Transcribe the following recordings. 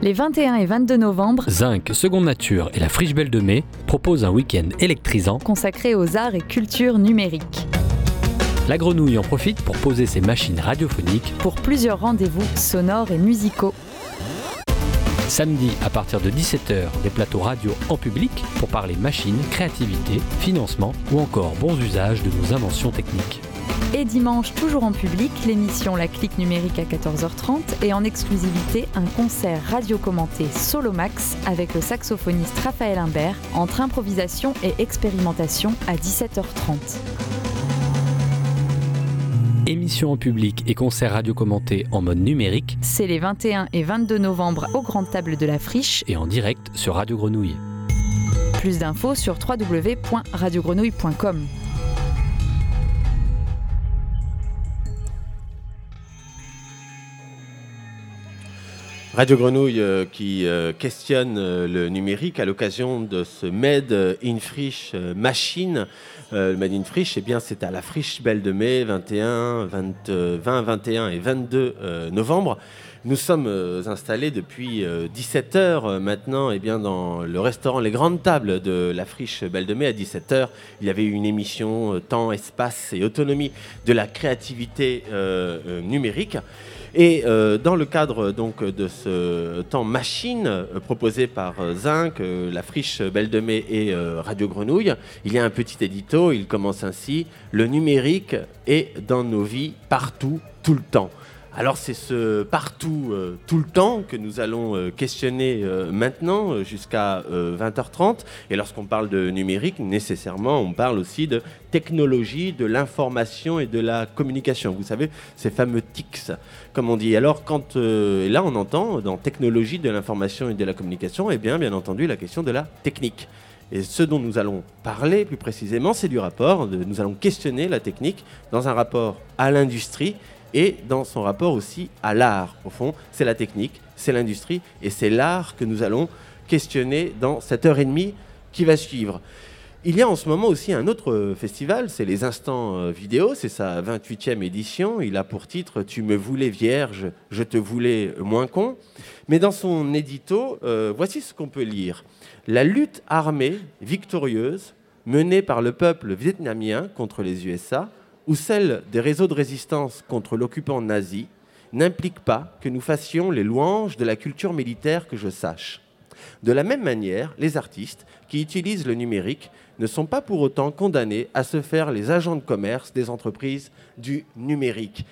Les 21 et 22 novembre, Zinc, Seconde Nature et la Friche Belle de Mai proposent un week-end électrisant. consacré aux arts et cultures numériques. La grenouille en profite pour poser ses machines radiophoniques. Pour plusieurs rendez-vous sonores et musicaux. Samedi, à partir de 17h, des plateaux radio en public pour parler machines, créativité, financement ou encore bons usages de nos inventions techniques. Et dimanche, toujours en public, l'émission La Clique numérique à 14h30 et en exclusivité un concert radio commenté Solo Max avec le saxophoniste Raphaël Imbert entre improvisation et expérimentation à 17h30. Émissions en public et concerts radio commentés en mode numérique C'est les 21 et 22 novembre aux Grandes Tables de la Friche. et en direct sur Radio Grenouille. Plus d'infos sur www.radiogrenouille.com. Radio Grenouille euh, qui euh, questionne euh, le numérique à l'occasion de ce Made in Friche Machine. Le Made in Friche, eh bien, c'est à la Friche Belle de Mai, 21, 20, euh, 20, 21 et 22 euh, novembre. Nous sommes installés depuis 17 heures euh, maintenant eh bien, dans le restaurant Les Grandes Tables de la Friche Belle de Mai. À 17 heures, il y avait une émission Temps, Espace et Autonomie de la créativité numérique. Et euh, dans le cadre donc de ce temps machine euh, proposé par euh, Zinc, la friche Belle de Mai et Radio Grenouille, il y a un petit édito. Il commence ainsi Le numérique est dans nos vies partout, tout le temps. Alors c'est ce partout, euh, tout le temps que nous allons euh, questionner euh, maintenant jusqu'à euh, 20h30. Et lorsqu'on parle de numérique, nécessairement, on parle aussi de technologie, de l'information et de la communication. Vous savez, ces fameux TICS, comme on dit. Alors quand et là on entend dans technologie de l'information et de la communication, et bien bien entendu la question de la technique. Et ce dont nous allons parler plus précisément, c'est du rapport. nous allons questionner la technique dans un rapport à l'industrie et dans son rapport aussi à l'art. Au fond, c'est la technique, c'est l'industrie et c'est l'art que nous allons questionner dans cette heure et demie qui va suivre. Il y a en ce moment aussi un autre euh, festival, c'est les Instants euh, Vidéo, c'est sa 28e édition. Il a pour titre Tu me voulais vierge, je te voulais moins con. Mais dans son édito, euh, voici ce qu'on peut lire. La lutte armée victorieuse menée par le peuple vietnamien contre les USA ou celle des réseaux de résistance contre l'occupant nazi n'implique pas que nous fassions les louanges de la culture militaire que je sache. De la même manière, les artistes qui utilisent le numérique ne sont pas pour autant condamnés à se faire les agents de commerce des entreprises du numérique.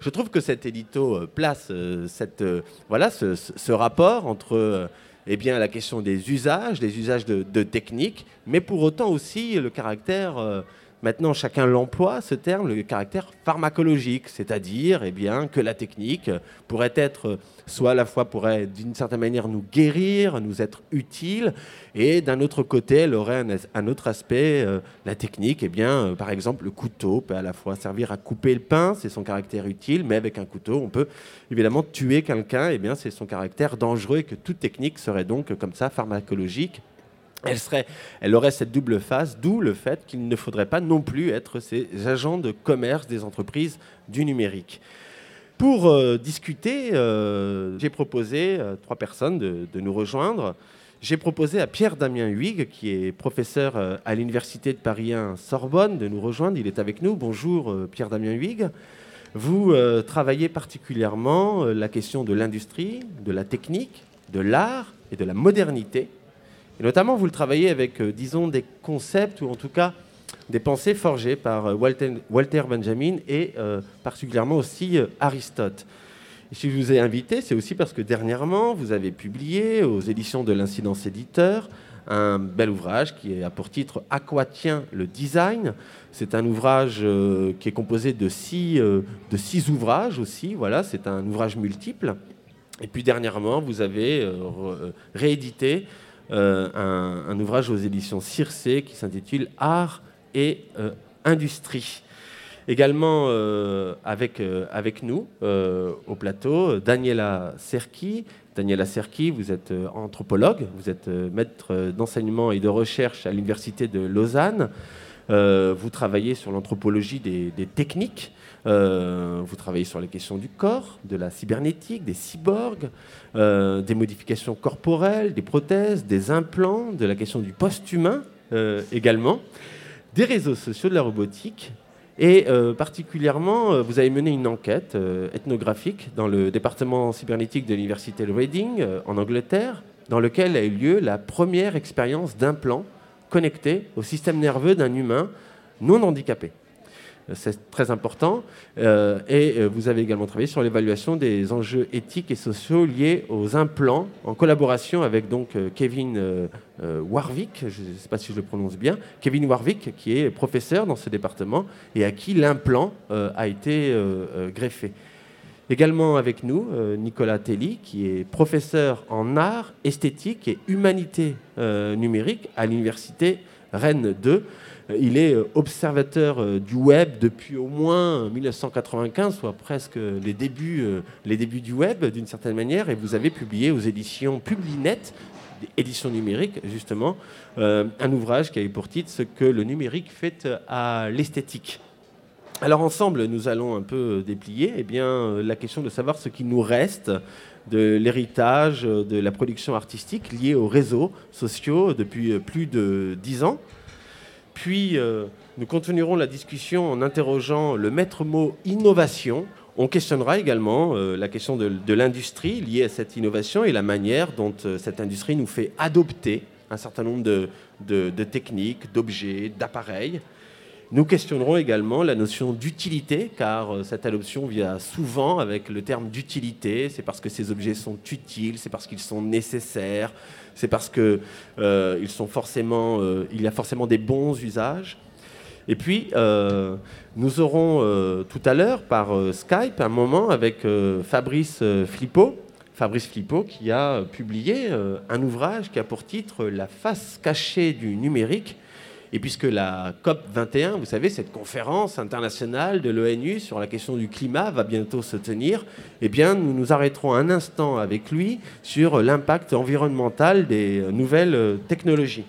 Je trouve que cet édito euh, place euh, cette, euh, voilà, ce, rapport entre euh, eh bien, la question des usages, des usages de, de techniques, mais pour autant aussi le caractère, maintenant chacun l'emploie, ce terme, le caractère pharmacologique, c'est-à-dire eh bien, que la technique pourrait être, soit à la fois pourrait d'une certaine manière nous guérir, nous être utile, et d'un autre côté, elle aurait un, autre aspect, euh, la technique, eh bien, euh, par exemple, le couteau peut à la fois servir à couper le pain, c'est son caractère utile, mais avec un couteau, on peut évidemment tuer quelqu'un, eh bien, c'est son caractère dangereux, et que toute technique serait donc comme ça pharmacologique. Elle, aurait cette double face, d'où le fait qu'il ne faudrait pas non plus être ces agents de commerce des entreprises du numérique. Pour euh, discuter, euh, j'ai proposé à trois personnes de, nous rejoindre. J'ai proposé à Pierre-Damien Huyghe, qui est professeur euh, à l'Université de Paris 1 Sorbonne, de nous rejoindre. Il est avec nous. Bonjour euh, Pierre-Damien Huyghe. Vous euh, travaillez particulièrement euh, la question de l'industrie, de la technique, de l'art et de la modernité. Et notamment, vous le travaillez avec, euh, disons, des concepts ou en tout cas des pensées forgées par euh, Walter, Benjamin et euh, particulièrement aussi Aristote. Si je vous ai invité, c'est aussi parce que dernièrement, vous avez publié aux éditions de l'Incidence Éditeur un bel ouvrage qui a pour titre À quoi tient le design C'est un ouvrage qui est composé de six, de six ouvrages aussi. Voilà, c'est un ouvrage multiple. Et puis dernièrement, vous avez réédité euh, un, ouvrage aux éditions Circé qui s'intitule Art et euh, Industrie. Également euh, avec, nous au plateau, Daniela Serki. Daniela Serki, vous êtes anthropologue, vous êtes maître d'enseignement et de recherche à l'Université de Lausanne. Vous travaillez sur l'anthropologie des techniques. Vous travaillez sur les questions du corps, de la cybernétique, des cyborgs, des modifications corporelles, des prothèses, des implants, de la question du post-humain également, des réseaux sociaux, de la robotique et euh, particulièrement, euh, vous avez mené une enquête euh, ethnographique dans le département cybernétique de l'université de Reading, en Angleterre, dans lequel a eu lieu la première expérience d'implant connecté au système nerveux d'un humain non handicapé c'est très important. Euh, et euh, vous avez également travaillé sur l'évaluation des enjeux éthiques et sociaux liés aux implants, en collaboration avec donc euh, Kevin Warwick, je ne sais pas si je le prononce bien, Kevin Warwick, qui est professeur dans ce département et à qui l'implant a été greffé. Également avec nous, Nicolas Telly, qui est professeur en art, esthétique et humanité numérique à l'université Rennes 2. Il est euh, observateur euh, du web depuis au moins 1995, soit presque les débuts, euh, les débuts du web d'une certaine manière, et vous avez publié aux éditions Publinet, éditions numériques justement, un ouvrage qui avait pour titre Ce que le numérique fait à l'esthétique. Alors ensemble, nous allons un peu déplier eh bien, la question de savoir ce qui nous reste de l'héritage de la production artistique liée aux réseaux sociaux depuis plus de dix ans. Puis, euh, nous continuerons la discussion en interrogeant le maître mot innovation. On questionnera également euh, la question de, l'industrie liée à cette innovation et la manière dont euh, cette industrie nous fait adopter un certain nombre de techniques, d'objets, d'appareils. Nous questionnerons également la notion d'utilité, car cette adoption vient souvent avec le terme d'utilité. C'est parce que ces objets sont utiles, c'est parce qu'ils sont nécessaires, c'est parce qu'il euh, euh, y a forcément des bons usages. Et puis, euh, nous aurons tout à l'heure par Skype un moment avec Fabrice Flippo, Fabrice qui a publié un ouvrage qui a pour titre La face cachée du numérique et puisque la COP 21, vous savez, cette conférence internationale de l'ONU sur la question du climat va bientôt se tenir, eh bien, nous nous arrêterons un instant avec lui sur l'impact environnemental des nouvelles technologies.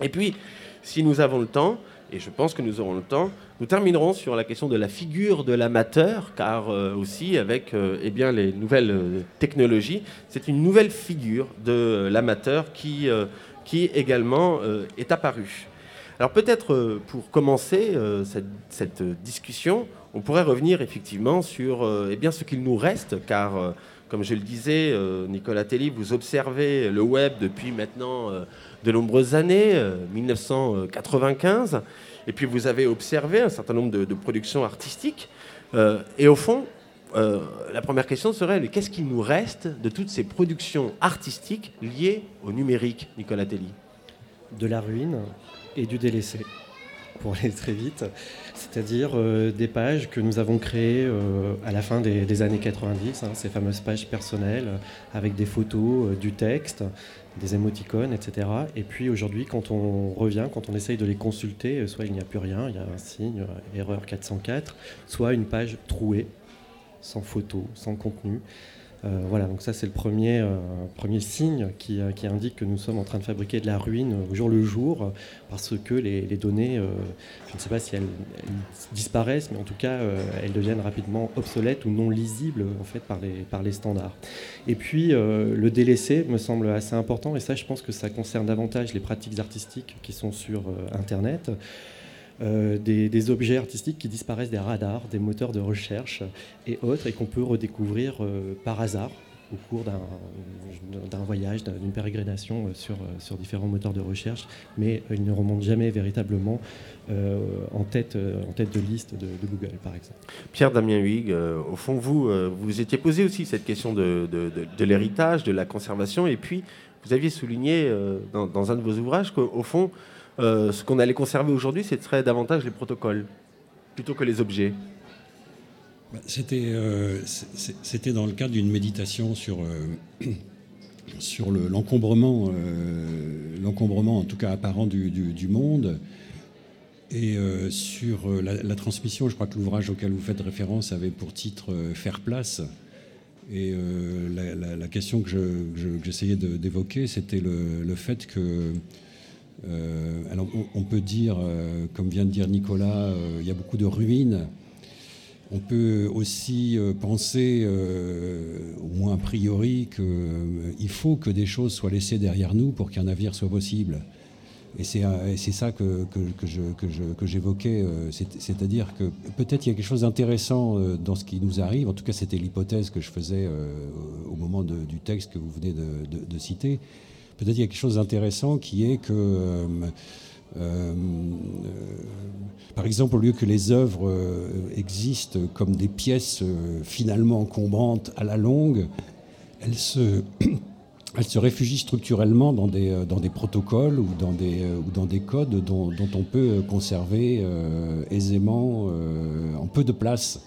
Et puis, si nous avons le temps, et je pense que nous aurons le temps, nous terminerons sur la question de la figure de l'amateur, car euh, aussi avec euh, eh bien, les nouvelles euh, technologies, c'est une nouvelle figure de l'amateur qui, qui également est apparue. Alors peut-être euh, pour commencer euh, cette, discussion, on pourrait revenir effectivement sur euh, eh bien, ce qu'il nous reste, car comme je le disais, Nicolas Telly, vous observez le web depuis maintenant de nombreuses années, 1995, et puis vous avez observé un certain nombre de, productions artistiques. et au fond, la première question serait qu'est-ce qu'il nous reste de toutes ces productions artistiques liées au numérique, Nicolas Telly? De la ruine, et du délaissé, pour aller très vite. C'est-à-dire euh, des pages que nous avons créées euh, à la fin des, années 90, hein, ces fameuses pages personnelles avec des photos, euh, du texte, des émoticônes, etc. Et puis aujourd'hui, quand on revient, quand on essaye de les consulter, soit il n'y a plus rien, il y a un signe, erreur 404, soit une page trouée, sans photo, sans contenu. Euh, voilà, donc ça c'est le premier, euh, signe euh, qui, indique que nous sommes en train de fabriquer de la ruine au jour le jour, parce que les, données, je ne sais pas si elles, disparaissent, mais en tout cas elles deviennent rapidement obsolètes ou non lisibles en fait par les, par les standards. Et puis le délaissé me semble assez important, et ça je pense que ça concerne davantage les pratiques artistiques qui sont sur Internet. Euh, des, objets artistiques qui disparaissent des radars, des moteurs de recherche et autres, et qu'on peut redécouvrir euh, par hasard au cours d'un voyage, d'une pérégrination euh, sur, sur, différents moteurs de recherche, mais ils ne remontent jamais véritablement en, tête, en tête de liste de, Google, par exemple. Pierre Damien Huyghe, au fond, vous, vous étiez posé aussi cette question de, de l'héritage, de la conservation, et puis vous aviez souligné dans, dans, un de vos ouvrages qu'au fond, euh, ce qu'on allait conserver aujourd'hui, ce serait davantage les protocoles plutôt que les objets. Bah, euh, c'était dans le cadre d'une méditation sur, euh, sur l'encombrement, l'encombrement en tout cas apparent du, monde. Et sur la, transmission, je crois que l'ouvrage auquel vous faites référence avait pour titre Faire place. Et la, question que j'essayais d'évoquer, c'était le, le, fait que alors on, peut dire, euh, comme vient de dire Nicolas, euh, il y a beaucoup de ruines. On peut aussi euh, penser, euh, au moins a priori, qu'il faut que des choses soient laissées derrière nous pour qu'un navire soit possible. Et c'est ça que, que j'évoquais, c'est-à-dire que peut-être il y a quelque chose d'intéressant dans ce qui nous arrive, en tout cas c'était l'hypothèse que je faisais au moment du texte que vous venez de, citer, peut-être il y a quelque chose d'intéressant qui est que euh, par exemple, au lieu que les œuvres euh, existent comme des pièces euh, finalement encombrantes à la longue, elles se, elles se réfugient structurellement dans des, dans des protocoles ou dans des, ou dans des codes dont, dont on peut conserver aisément, en peu de place,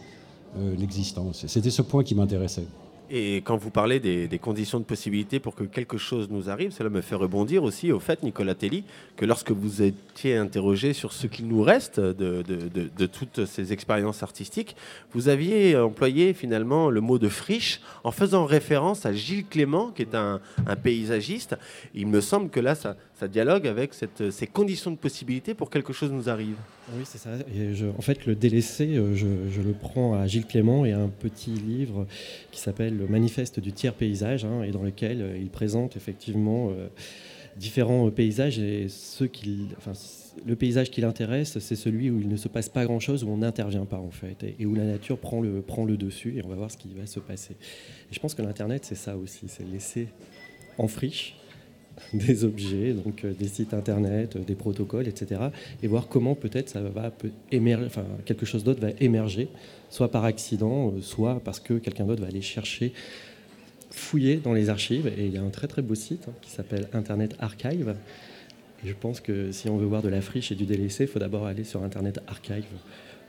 l'existence. C'était ce point qui m'intéressait. Et quand vous parlez des, conditions de possibilité pour que quelque chose nous arrive, cela me fait rebondir aussi au fait, Nicolas Telly, que lorsque vous étiez interrogé sur ce qu'il nous reste de, de, toutes ces expériences artistiques, vous aviez employé finalement le mot de friche en faisant référence à Gilles Clément, qui est un paysagiste. Il me semble que là, ça, ça dialogue avec cette, ces conditions de possibilité pour que quelque chose nous arrive. Oui, c'est ça. En fait, le délaissé, euh, je, le prends à Gilles Clément et un petit livre qui s'appelle Le Manifeste du tiers paysage, hein, et dans lequel euh, il présente effectivement euh, différents paysages. Et ceux qui, enfin, le paysage qui l'intéresse, c'est celui où il ne se passe pas grand-chose, où on n'intervient pas en fait, et, et, où la nature prend le, prend le dessus, et on va voir ce qui va se passer. Et je pense que l'Internet, c'est ça aussi, c'est laisser en friche des objets, donc euh, des sites internet, euh, des protocoles, etc. Et voir comment peut-être ça va quelque chose d'autre va émerger, soit par accident, euh, soit parce que quelqu'un d'autre va aller chercher, fouiller dans les archives. Et il y a un très très beau site hein, qui s'appelle Internet Archive. Je pense que si on veut voir de la friche et du délaissé, il faut d'abord aller sur Internet Archive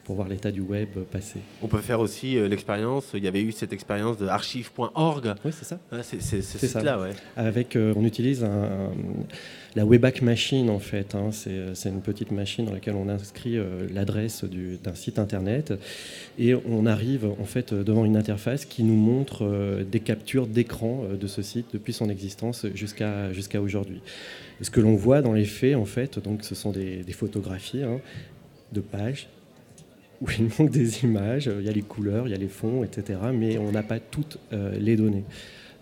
pour voir l'état du web passer. On peut faire aussi euh, l'expérience, il y avait eu cette expérience de archive.org. Oui, c'est ça. c'est c'est là, ouais. Avec, euh, on utilise un, la Webback Machine, en fait. Hein. Euh, c'est une petite machine dans laquelle on inscrit l'adresse d'un site internet et on arrive en fait devant une interface qui nous montre des captures d'écran de ce site depuis son existence jusqu'à jusqu'à aujourd'hui. Ce que l'on voit dans les faits, en fait, donc, ce sont des, photographies hein, de pages où il manque des images, il y a les couleurs, il y a les fonds, etc. Mais on n'a pas toutes euh, les données.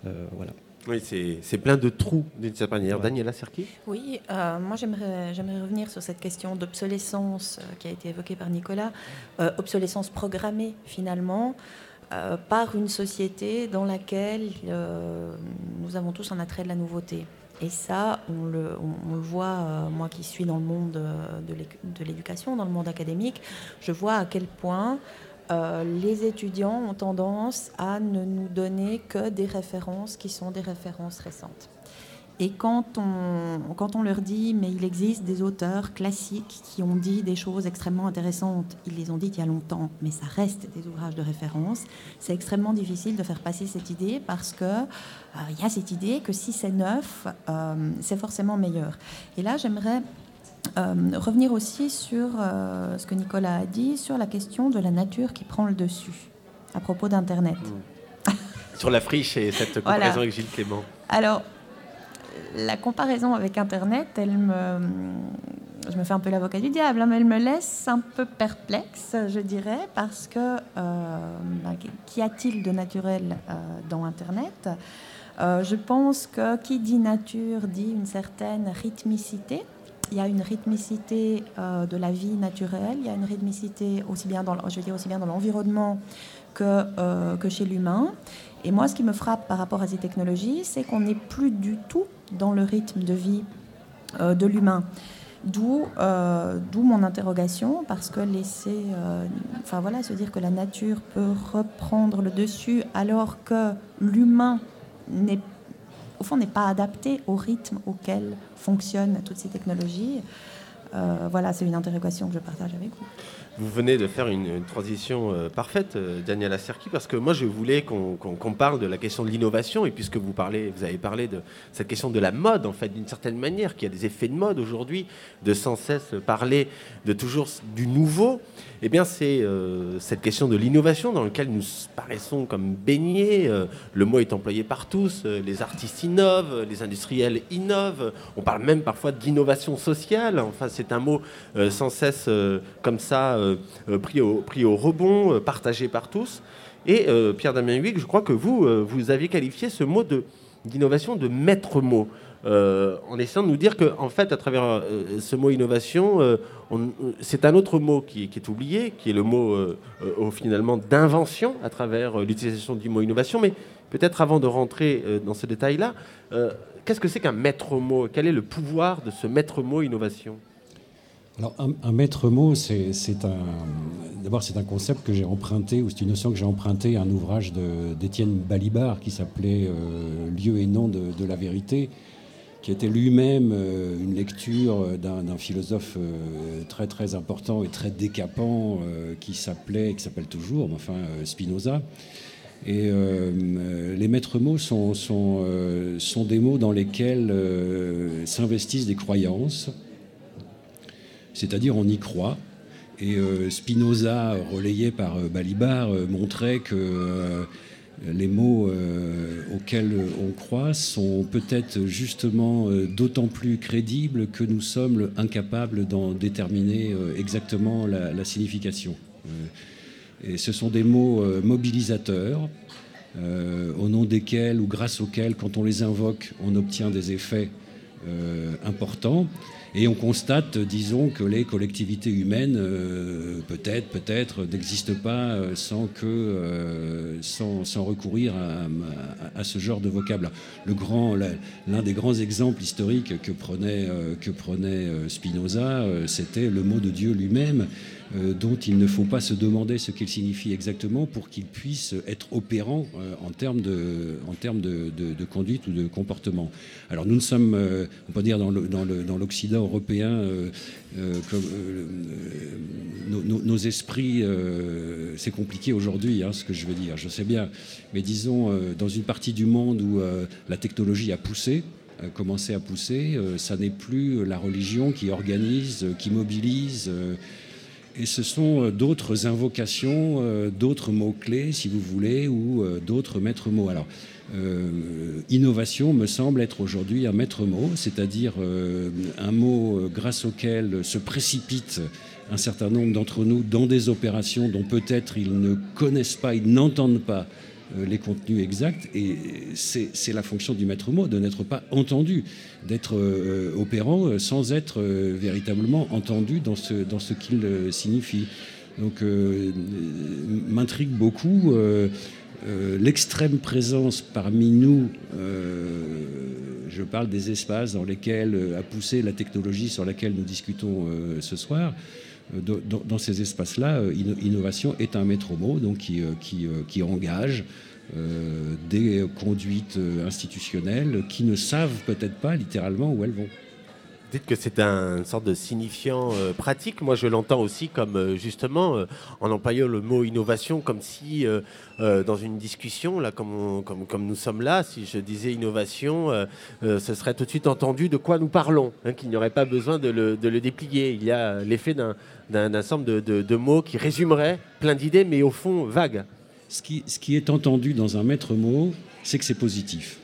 Euh, voilà. Oui, c'est plein de trous d'une certaine manière. Daniela Serki Oui, euh, moi j'aimerais revenir sur cette question d'obsolescence qui a été évoquée par Nicolas. obsolescence programmée finalement par une société dans laquelle nous avons tous un attrait de la nouveauté. Et ça, on le, voit, euh, moi qui suis dans le monde euh, de l'éducation, dans le monde académique, je vois à quel point euh, les étudiants ont tendance à ne nous donner que des références qui sont des références récentes. Et quand on, quand on leur dit, mais il existe des auteurs classiques qui ont dit des choses extrêmement intéressantes, ils les ont dites il y a longtemps, mais ça reste des ouvrages de référence, c'est extrêmement difficile de faire passer cette idée parce qu'il euh, il y a cette idée que si c'est neuf, euh, c'est forcément meilleur. Et là, j'aimerais euh, revenir aussi sur ce que Nicolas a dit, sur la question de la nature qui prend le dessus à propos d'Internet. sur la friche et cette comparaison avec Gilles Clément. Alors, la comparaison avec Internet, je me fais un peu l'avocat du diable, hein, mais elle me laisse un peu perplexe, je dirais, parce que euh, ben, qu'y a-t-il de naturel euh, dans Internet? Euh, Je pense que qui dit nature dit une certaine rythmicité. Il y a une rythmicité de la vie naturelle, il y a une rythmicité aussi bien dans l'environnement que, que chez l'humain. Et moi, ce qui me frappe par rapport à ces technologies, c'est qu'on n'est plus du tout dans le rythme de vie euh, de l'humain. D'où, euh, d'où mon interrogation, parce que laisser, euh, enfin voilà, se dire que la nature peut reprendre le dessus alors que l'humain au fond, n'est pas adapté au rythme auquel fonctionnent toutes ces technologies. voilà, c'est une interrogation que je partage avec vous. Vous venez de faire une, transition euh, parfaite, euh, Daniela Serki, parce que moi je voulais qu'on parle de la question de l'innovation, et puisque vous, parlez, vous avez parlé de cette question de la mode, en fait, d'une certaine manière, qui a des effets de mode aujourd'hui, de sans cesse parler de toujours du nouveau, eh bien c'est euh, cette question de l'innovation dans laquelle nous paraissons comme baignés. le mot est employé par tous, les artistes innovent, les industriels innovent, on parle même parfois d'innovation sociale, enfin c'est un mot sans cesse comme ça pris, au, pris au rebond, partagé par tous. Et Pierre-Damien Huyghe, je crois que vous, vous aviez qualifié ce mot d'innovation de, maître mot. en essayant de nous dire qu'en en fait, à travers ce mot innovation, c'est un autre mot qui, est oublié, qui est le mot finalement d'invention à travers l'utilisation du mot innovation. Mais peut-être avant de rentrer dans ce détail-là, qu'est-ce que c'est qu'un maître mot? Quel est le pouvoir de ce maître mot innovation? Alors, un, maître mot, c'est un. D'abord, c'est un concept que j'ai emprunté, ou c'est une notion que j'ai emprunté à un ouvrage d'Étienne Balibar qui s'appelait euh, Lieu et nom de, la vérité, qui était lui-même euh, une lecture d'un philosophe euh, très très important et très décapant qui s'appelait, qui s'appelle toujours, enfin Spinoza. Et les maîtres mots sont, des mots dans lesquels s'investissent des croyances, c'est-à-dire on y croit. Et euh, Spinoza, relayé par euh, Balibar, euh, montrait que les mots auxquels on croit sont peut-être justement d'autant plus crédibles que nous sommes incapables d'en déterminer exactement la, signification. et ce sont des mots mobilisateurs, au nom desquels ou grâce auxquels, quand on les invoque, on obtient des effets importants. Et on constate, disons, que les collectivités humaines, euh, peut-être, peut-être, n'existent pas euh, sans, que, euh, sans, sans, recourir à, ce genre de vocable. L'un des grands exemples historiques que prenait, que prenait Spinoza, c'était le mot de Dieu lui-même. Euh, dont il ne faut pas se demander ce qu'il signifie exactement pour qu'il puisse être opérant euh, en termes, de, conduite ou de comportement. Alors nous ne sommes, euh, on peut dire dans l'Occident européen, comme, nos, esprits, c'est compliqué aujourd'hui hein, ce que je veux dire, je sais bien, mais disons dans une partie du monde où la technologie a poussé, commencé à pousser, ça n'est plus la religion qui organise, qui mobilise et ce sont euh, d'autres invocations, euh, d'autres mots-clés, si vous voulez, ou euh, d'autres maîtres mots. Alors, innovation me semble être aujourd'hui un maître mot, c'est-à-dire un mot grâce auquel se précipite un certain nombre d'entre nous dans des opérations dont peut-être ils ne connaissent pas, ils n'entendent pas les contenus exacts. Et c'est la fonction du maître mot de n'être pas entendu, d'être euh, opérant euh, sans être véritablement entendu dans ce, dans ce qu'il signifie. Donc m'intrigue beaucoup l'extrême présence parmi nous, je parle des espaces dans lesquels a poussé la technologie sur laquelle nous discutons ce soir, dans, ces espaces-là, euh, innovation est un maître mot donc qui, euh, euh, qui, engage des conduites institutionnelles qui ne savent peut-être pas littéralement où elles vont. Dites que c'est un sorte de signifiant pratique. Moi, je l'entends aussi comme justement en employant le mot innovation, comme si dans une discussion, là, comme, comme, comme, nous sommes là, si je disais innovation, ce serait tout de suite entendu de quoi nous parlons, hein, qu'il n'y aurait pas besoin de le, de le déplier. Il y a l'effet d'un d'un ensemble de, mots qui résumeraient plein d'idées, mais au fond vagues. Ce qui, ce qui, est entendu dans un maître mot, c'est que c'est positif.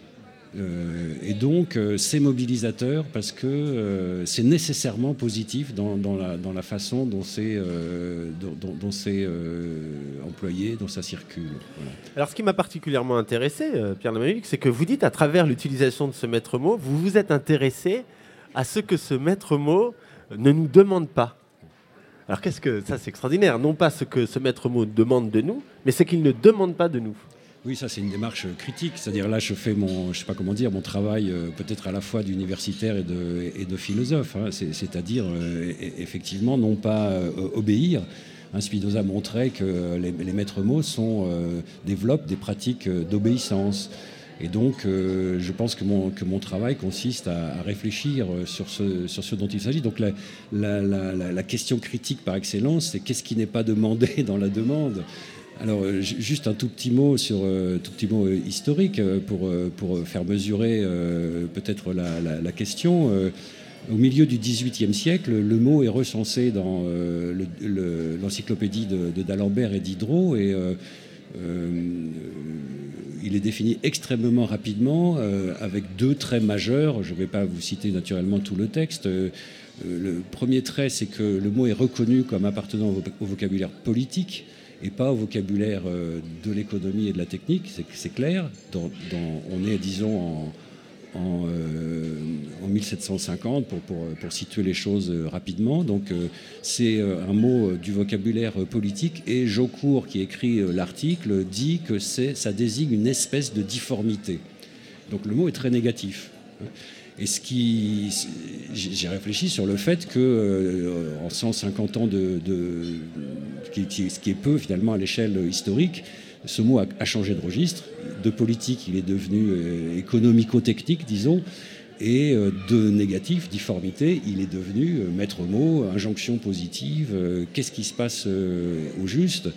Euh, et donc, euh, c'est mobilisateur parce que euh, c'est nécessairement positif dans, la, façon dont c'est dont, employé, dont ça circule. Alors, ce qui m'a particulièrement intéressé, Pierre Lamanique, c'est que vous dites, à travers l'utilisation de ce maître mot, vous vous êtes intéressé à ce que ce maître mot ne nous demande pas. Alors qu'est-ce que ça c'est extraordinaire, non pas ce que ce maître mot demande de nous, mais ce qu'il ne demande pas de nous. Oui, ça c'est une démarche critique, c'est-à-dire là je fais mon, je sais pas comment dire, mon travail euh, peut-être à la fois d'universitaire et de, philosophe, hein. c'est-à-dire euh, effectivement non pas euh, obéir. Hein, Spinoza montrait que les, maîtres mots sont, développent des pratiques d'obéissance. Et donc, euh, je pense que mon, travail consiste à, réfléchir euh, sur ce, dont il s'agit. Donc, la, question critique par excellence, c'est qu'est-ce qui n'est pas demandé dans la demande? Alors, euh, juste un tout petit mot sur tout petit mot historique pour, pour faire mesurer peut-être la, question. Au milieu du XVIIIe siècle, le mot est recensé dans l'encyclopédie de, d'Alembert et Diderot et il est défini extrêmement rapidement euh, avec deux traits majeurs. Je ne vais pas vous citer naturellement tout le texte. Euh, le premier trait, c'est que le mot est reconnu comme appartenant au vocabulaire politique et pas au vocabulaire de l'économie et de la technique, c'est clair. on est, disons, en, en, 1750 euh, pour, situer les choses euh, rapidement. Donc euh, c'est un mot du vocabulaire politique et Jaucourt qui écrit l'article dit que ça désigne une espèce de difformité. Donc le mot est très négatif. Et ce qui, j'ai réfléchi sur le fait que en 150 ans de, de ce qui est peu finalement à l'échelle historique, ce mot a, changé de registre. De politique, il est devenu euh, économico-technique, disons. Et euh, de négatif, difformité, il est devenu euh, maître mot, injonction positive. Qu'est-ce qui se passe au juste?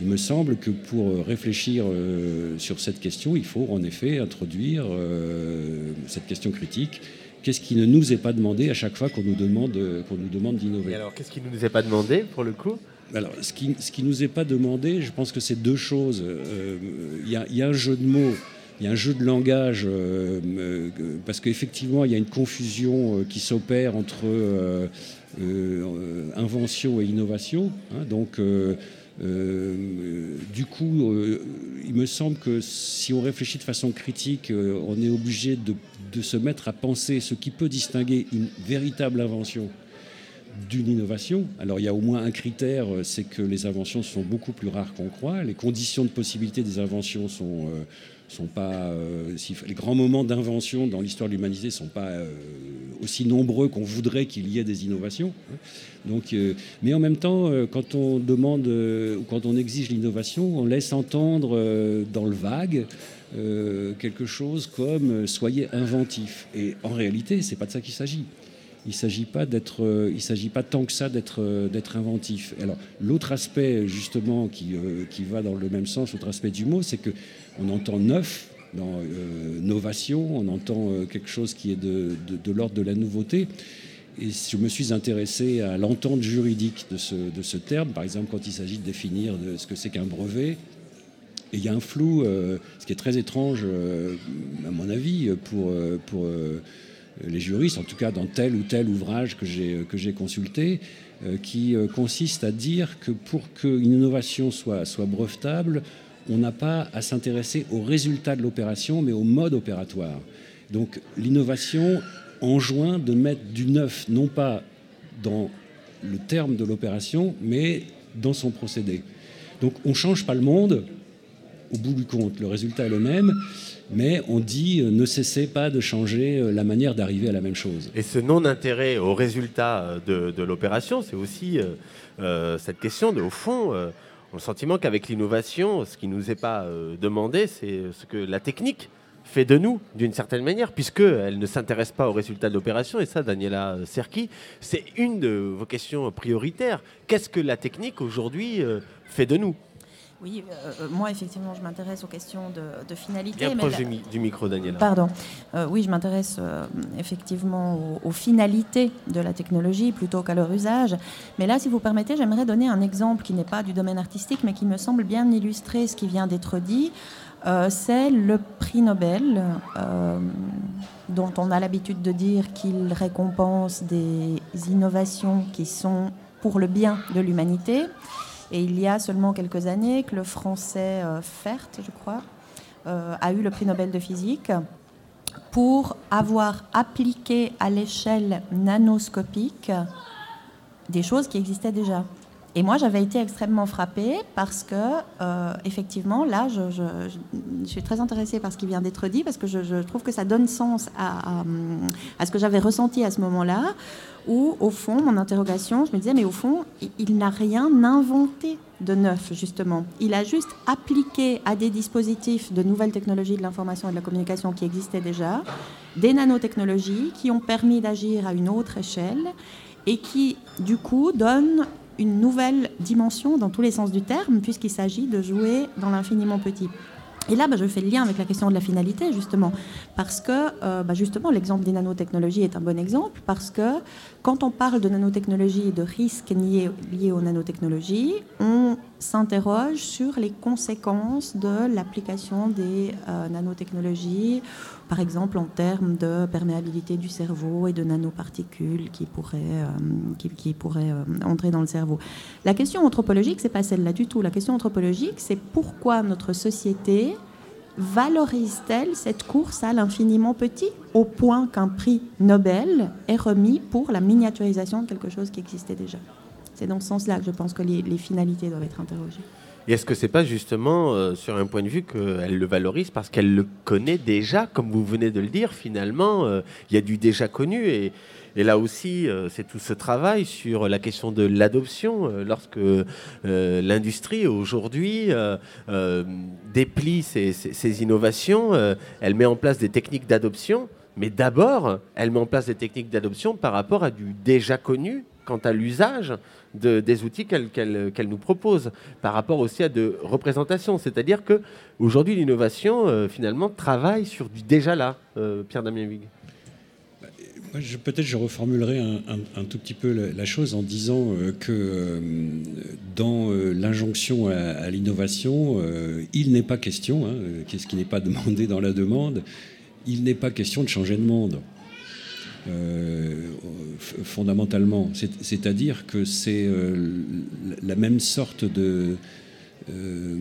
Il me semble que pour réfléchir sur cette question, il faut en effet introduire cette question critique. Qu'est-ce qui ne nous est pas demandé à chaque fois qu'on nous demande, qu'on nous demande d'innover? Alors, qu'est-ce qui ne nous est pas demandé pour le coup? Alors, ce qui, ce nous est pas demandé, je pense que c'est deux choses. Euh, il y, a un jeu de mots, il y a un jeu de langage, euh, euh, parce qu'effectivement, il y a une confusion qui s'opère entre invention et innovation. Hein. donc, du coup, il me semble que si on réfléchit de façon critique, on est obligé de, se mettre à penser ce qui peut distinguer une véritable invention d'une innovation. Alors il y a au moins un critère, euh, c'est que les inventions sont beaucoup plus rares qu'on croit. Les conditions de possibilité des inventions sont, euh, sont pas... Euh, les grands moments d'invention dans l'histoire de l'humanité sont pas aussi nombreux qu'on voudrait qu'il y ait des innovations. Hein. Donc, mais en même temps, quand on demande ou quand on exige l'innovation, on laisse entendre dans le vague quelque chose comme soyez inventif. Et en réalité, c'est pas de ça qu'il s'agit il s'agit pas euh, s'agit pas tant que ça d'être, euh, d'être inventif. Alors l'autre aspect justement qui, euh, qui va dans le même sens, l'autre aspect du mot, c'est que on entend neuf dans novation, on entend quelque chose qui est de, de, l'ordre de la nouveauté. Et je me suis intéressé à l'entente juridique de ce, de ce terme, par exemple quand il s'agit de définir ce que c'est qu'un brevet. Et il y a un flou, ce qui est très étrange, à mon avis, pour, pour les juristes, en tout cas dans tel ou tel ouvrage que j'ai, consulté, euh, qui euh, consiste à dire que pour qu'une innovation soit, soit brevetable, on n'a pas à s'intéresser au résultat de l'opération, mais au mode opératoire. Donc l'innovation enjoint de mettre du neuf, non pas dans le terme de l'opération, mais dans son procédé. Donc on ne change pas le monde, au bout du compte, le résultat est le même, mais on dit euh, ne cessez pas de changer euh, la manière d'arriver à la même chose. Et ce non-intérêt au résultat euh, de, l'opération, c'est aussi cette question de, au fond, on le sentiment qu'avec l'innovation, ce qui ne nous est pas demandé, c'est ce que la technique fait de nous, d'une certaine manière, puisqu'elle ne s'intéresse pas au résultat de l'opération. Et ça, Daniela Serki, c'est une de vos questions prioritaires. Qu'est-ce que la technique aujourd'hui fait de nous? Oui, euh, euh, moi effectivement, je m'intéresse aux questions de, finalité. Bien proche du, micro, Daniela. Pardon. Euh, oui, je m'intéresse effectivement aux, finalités de la technologie plutôt qu'à leur usage. Mais là, si vous permettez, j'aimerais donner un exemple qui n'est pas du domaine artistique, mais qui me semble bien illustrer ce qui vient d'être dit. C'est le prix Nobel, dont on a l'habitude de dire qu'il récompense des innovations qui sont pour le bien de l'humanité. Et il y a seulement quelques années que le français euh, Fert, je crois, euh, a eu le prix Nobel de physique pour avoir appliqué à l'échelle nanoscopique des choses qui existaient déjà. Et moi, j'avais été extrêmement frappée parce que, euh, effectivement, là, je, suis très intéressée par ce qui vient d'être dit parce que je, trouve que ça donne sens à, à ce que j'avais ressenti à ce moment-là, où, au fond, mon interrogation, je me disais, mais au fond, il, n'a rien inventé de neuf, justement. Il a juste appliqué à des dispositifs de nouvelles technologies de l'information et de la communication qui existaient déjà, des nanotechnologies qui ont permis d'agir à une autre échelle et qui, du coup, donnent une nouvelle dimension dans tous les sens du terme, puisqu'il s'agit de jouer dans l'infiniment petit. Et là, bah, je fais le lien avec la question de la finalité, justement, parce que euh, bah, justement, l'exemple des nanotechnologies est un bon exemple, parce que quand on parle de nanotechnologie et de risques liés, liés aux nanotechnologies, on s'interroge sur les conséquences de l'application des euh, nanotechnologies, par exemple en termes de perméabilité du cerveau et de nanoparticules qui pourraient, euh, qui, pourraient euh, entrer dans le cerveau. La question anthropologique, c'est pas celle-là du tout. La question anthropologique, c'est pourquoi notre société valorise-t-elle cette course à l'infiniment petit au point qu'un prix Nobel est remis pour la miniaturisation de quelque chose qui existait déjà? C'est dans ce sens-là que je pense que les, finalités doivent être interrogées. Et est-ce que c'est pas justement euh, sur un point de vue qu'elle le valorise parce qu'elle le connaît déjà, comme vous venez de le dire, finalement, euh, il y a du déjà connu et, là aussi, euh, c'est tout ce travail sur la question de l'adoption. lorsque l'industrie aujourd'hui déplie ses innovations, elle met en place des techniques d'adoption, mais d'abord, elle met en place des techniques d'adoption par rapport à du déjà connu quant à l'usage des outils qu'elle nous propose, par rapport aussi à de représentations. C'est-à-dire que aujourd'hui, l'innovation, euh, finalement, travaille sur du déjà là, euh, Pierre-Damien Wig. Peut-être je reformulerai un, tout petit peu la, chose en disant euh, que dans l'injonction à, l'innovation, il n'est pas question, hein, qu'est-ce qui n'est pas demandé dans la demande, il n'est pas question de changer de monde. Euh, fondamentalement. C'est-à-dire que c'est euh, la même sorte de, euh,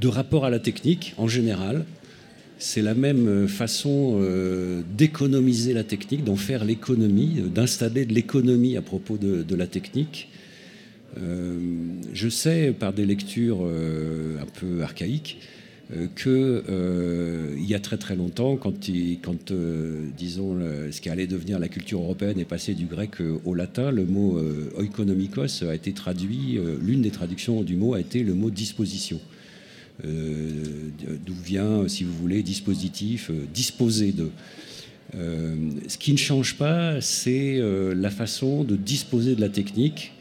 de rapport à la technique en général. C'est la même façon d'économiser la technique, d'en faire l'économie, d'installer de l'économie à propos de la technique. je sais par des lectures un peu archaïques euh, qu'il euh, y a très très longtemps, quand, quand euh, disons, ce qui allait devenir la culture européenne est passé du grec au latin, le mot oikonomikos a été traduit, l'une des traductions du mot a été le mot disposition. D'où vient, si vous voulez, dispositif, disposer de. ce qui ne change pas, c'est la façon de disposer de la technique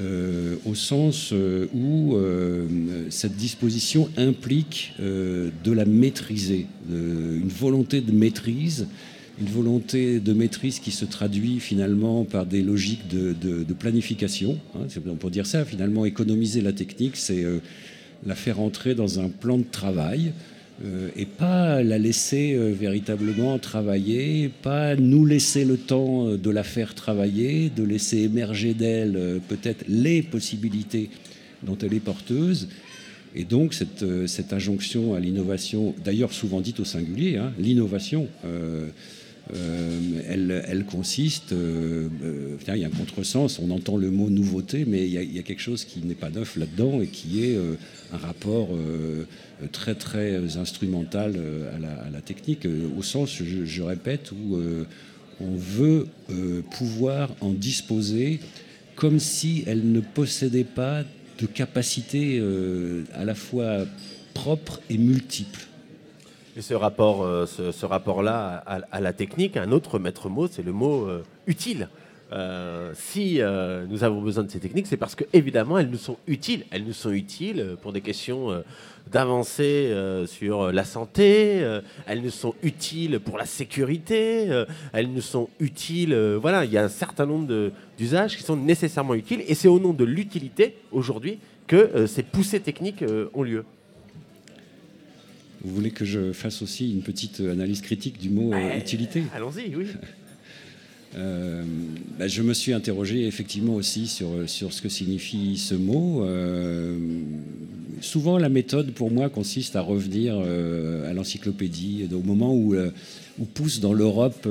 euh, au sens euh, où euh, cette disposition implique de la maîtriser, une volonté de maîtrise, une volonté de maîtrise qui se traduit finalement par des logiques de, planification. Hein, dire ça, finalement, économiser la technique, c'est la faire entrer dans un plan de travail euh, et pas la laisser euh, véritablement travailler, pas nous laisser le temps euh, de la faire travailler, de laisser émerger d'elle peut-être les possibilités dont elle est porteuse. Et donc cette, cette injonction à l'innovation, d'ailleurs souvent dite au singulier, hein, l'innovation, elle, consiste, il y a un contresens, on entend le mot nouveauté, mais il y a quelque chose qui n'est pas neuf là-dedans et qui est un rapport très très instrumental euh, à la, technique, euh, au sens, je, répète, où euh, on veut pouvoir en disposer comme si elle ne possédait pas de capacité à la fois propre et multiple. Et ce rapport, ce, rapport-là à, la technique, un autre maître mot, c'est le mot utile. Euh, si euh, nous avons besoin de ces techniques, c'est parce que évidemment elles nous sont utiles. Elles nous sont utiles pour des questions euh, d'avancée sur la santé. elles nous sont utiles pour la sécurité. elles nous sont utiles. voilà, il y a un certain nombre d'usages qui sont nécessairement utiles, et c'est au nom de l'utilité aujourd'hui que ces poussées techniques ont lieu. Vous voulez que je fasse aussi une petite analyse critique du mot utilité? Allons-y, oui. Euh, bah, je me suis interrogé effectivement aussi sur, sur ce que signifie ce mot. Euh, souvent, la méthode pour moi consiste à revenir euh, à l'encyclopédie, au moment où, où pousse dans l'Europe,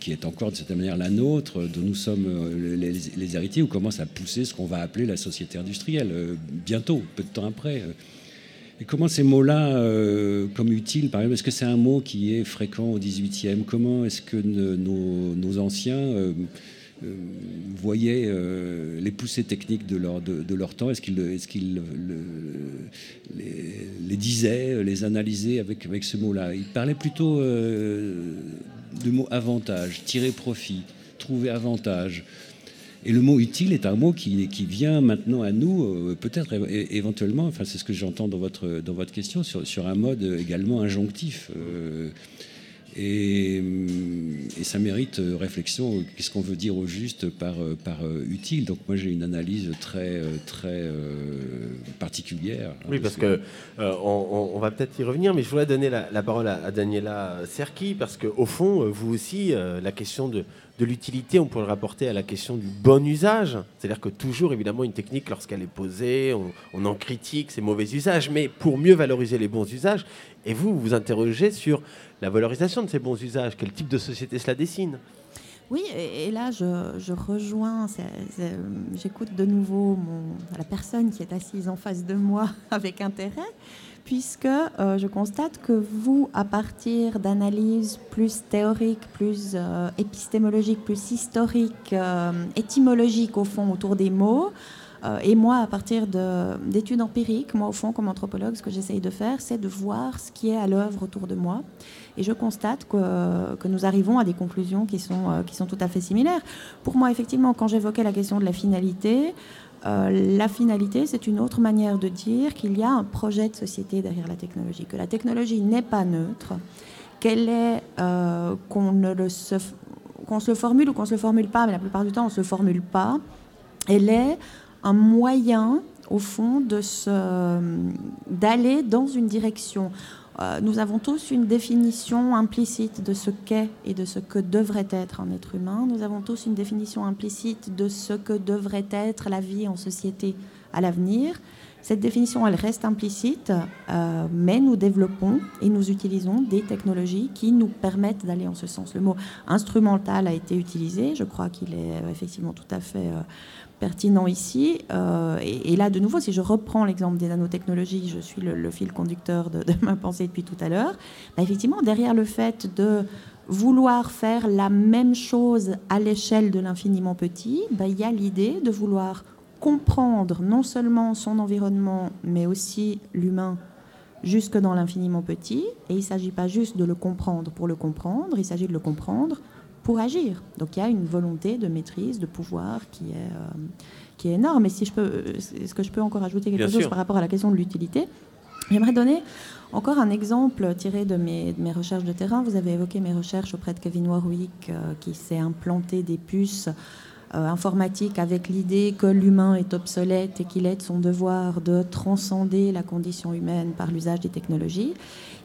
qui est encore de cette manière la nôtre, dont nous sommes les, les, héritiers, où commence à pousser ce qu'on va appeler la société industrielle, bientôt, peu de temps après. Comment ces mots-là, euh, comme utile, par exemple, est-ce que c'est un mot qui est fréquent au 18e Comment est-ce que nos, anciens euh, euh, voyaient les poussées techniques de leur, temps? Est-ce qu'ils les, disaient, les analysaient avec, avec ce mot-là? Ils parlaient plutôt du mot avantage, tirer profit, trouver avantage. Et le mot utile est un mot qui, qui vient maintenant à nous, euh, peut-être éventuellement, enfin c'est ce que j'entends dans votre, dans votre question, sur, sur, un mode également injonctif. Euh, Et, ça mérite réflexion. Qu'est-ce qu'on veut dire au juste par, par utile? Donc moi j'ai une analyse très, très particulière. Oui, parce que on, va peut-être y revenir, mais je voudrais donner la, parole à, à, Daniela Serki, parce qu'au fond, vous aussi, la question de, de l'utilité, on pourrait le rapporter à la question du bon usage. C'est-à-dire que toujours, évidemment, une technique, lorsqu'elle est posée, on, en critique ses mauvais usages, mais pour mieux valoriser les bons usages, et vous, vous interrogez sur la valorisation de ces bons usages, quel type de société cela dessine? Oui, et, là, je, rejoins, j'écoute de nouveau la personne qui est assise en face de moi avec intérêt, puisque euh, je constate que vous, à partir d'analyses plus théoriques, plus euh, épistémologiques, plus historiques, euh, étymologiques au fond autour des mots, et moi, à partir d'études empiriques, moi au fond, comme anthropologue, ce que j'essaye de faire, c'est de voir ce qui est à l'œuvre autour de moi. Et je constate que, que, nous arrivons à des conclusions qui sont, qui sont tout à fait similaires. Pour moi, effectivement, quand j'évoquais la question de la finalité, euh, la finalité, c'est une autre manière de dire qu'il y a un projet de société derrière la technologie, que la technologie n'est pas neutre, qu'elle est euh, qu'on ne se, qu'on se le formule ou qu'on se le formule pas, mais la plupart du temps on se le formule pas. Elle est un moyen, au fond, de se, d'aller dans une direction. Euh, nous avons tous une définition implicite de ce qu'est et de ce que devrait être un être humain. Nous avons tous une définition implicite de ce que devrait être la vie en société à l'avenir. Cette définition, elle reste implicite, euh, mais nous développons et nous utilisons des technologies qui nous permettent d'aller en ce sens. Le mot instrumental a été utilisé, je crois qu'il est euh, effectivement tout à fait pertinent ici. Euh, et, là, de nouveau, si je reprends l'exemple des nanotechnologies, je suis le, fil conducteur de, ma pensée depuis tout à l'heure, bah, effectivement, derrière le fait de vouloir faire la même chose à l'échelle de l'infiniment petit, bah, il y a l'idée de vouloir comprendre non seulement son environnement, mais aussi l'humain jusque dans l'infiniment petit. Et il ne s'agit pas juste de le comprendre pour le comprendre, il s'agit de le comprendre pour agir. Donc il y a une volonté de maîtrise, de pouvoir qui est, euh, qui est énorme. Et si je peux, est-ce que je peux encore ajouter quelque chose par rapport à la question de l'utilité? J'aimerais donner encore un exemple tiré de mes, de mes, recherches de terrain. Vous avez évoqué mes recherches auprès de Kevin Warwick, euh, qui s'est implanté des puces euh, informatiques avec l'idée que l'humain est obsolète et qu'il est de son devoir de transcender la condition humaine par l'usage des technologies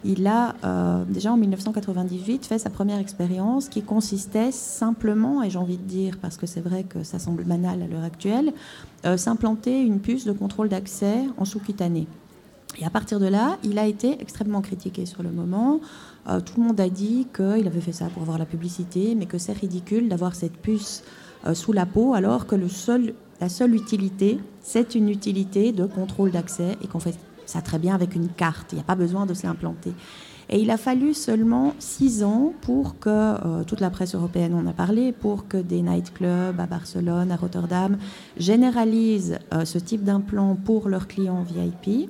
il a euh, déjà en 1998 fait sa première expérience qui consistait simplement, et j'ai envie de dire, parce que c'est vrai que ça semble banal à l'heure actuelle, euh, s'implanter une puce de contrôle d'accès en sous-cutané. Et à partir de là, il a été extrêmement critiqué sur le moment. Euh, tout le monde a dit qu'il avait fait ça pour avoir la publicité, mais que c'est ridicule d'avoir cette puce sous la peau alors que la seule utilité, c'est une utilité de contrôle d'accès et qu'en fait, ça très bien avec une carte, il n'y a pas besoin de se l'implanter. Et il a fallu seulement six ans pour que, euh, toute la presse européenne en a parlé, pour que des nightclubs à Barcelone, à Rotterdam, généralisent euh, ce type d'implant pour leurs clients VIP.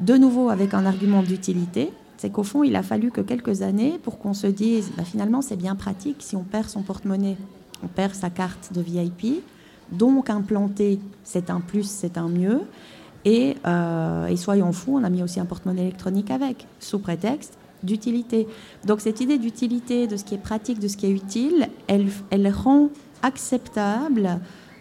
De nouveau avec un argument d'utilité, c'est qu'au fond, il a fallu que quelques années pour qu'on se dise, bah, finalement, c'est bien pratique si on perd son porte-monnaie, on perd sa carte de VIP, donc implanter, c'est un plus, c'est un mieux. Euh, et, soyons fous, on a mis aussi un porte-monnaie électronique avec, sous prétexte d'utilité. Donc cette idée d'utilité, de ce qui est pratique, de ce qui est utile, elle, elle rend acceptable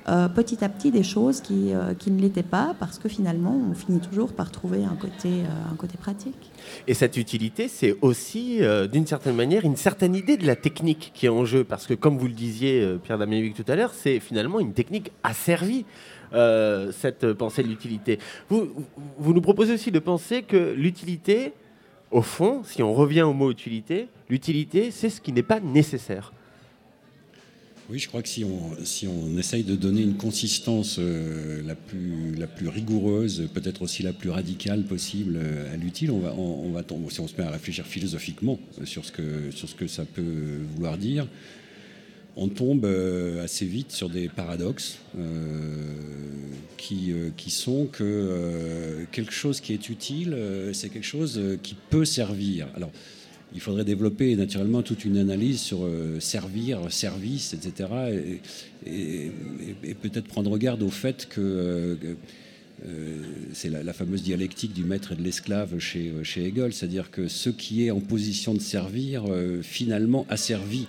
euh, petit à petit des choses qui, euh, qui ne l'étaient pas, parce que finalement, on finit toujours par trouver un côté, un côté pratique. Et cette utilité, c'est aussi, d'une certaine manière, une certaine idée de la technique qui est en jeu, parce que comme vous le disiez, Pierre Damien tout à l'heure, c'est finalement une technique asservie. Euh, cette pensée de l'utilité. Vous, vous nous proposez aussi de penser que l'utilité, au fond, si on revient au mot utilité, l'utilité, c'est ce qui n'est pas nécessaire. Oui, je crois que si on, si on essaye de donner une consistance euh, la, plus, la plus rigoureuse, peut-être aussi la plus radicale possible euh, à l'utile, on va, on, va si on se met à réfléchir philosophiquement sur ce que, sur ce que ça peut vouloir dire, on tombe euh, assez vite sur des paradoxes euh, qui, euh, qui, sont que quelque chose qui est utile, c'est quelque chose qui peut servir. Alors, il faudrait développer naturellement toute une analyse sur servir, service, etc. Et, peut-être prendre garde au fait que c'est la, fameuse dialectique du maître et de l'esclave chez, chez Hegel, c'est-à-dire que ce qui est en position de servir, finalement, a servi.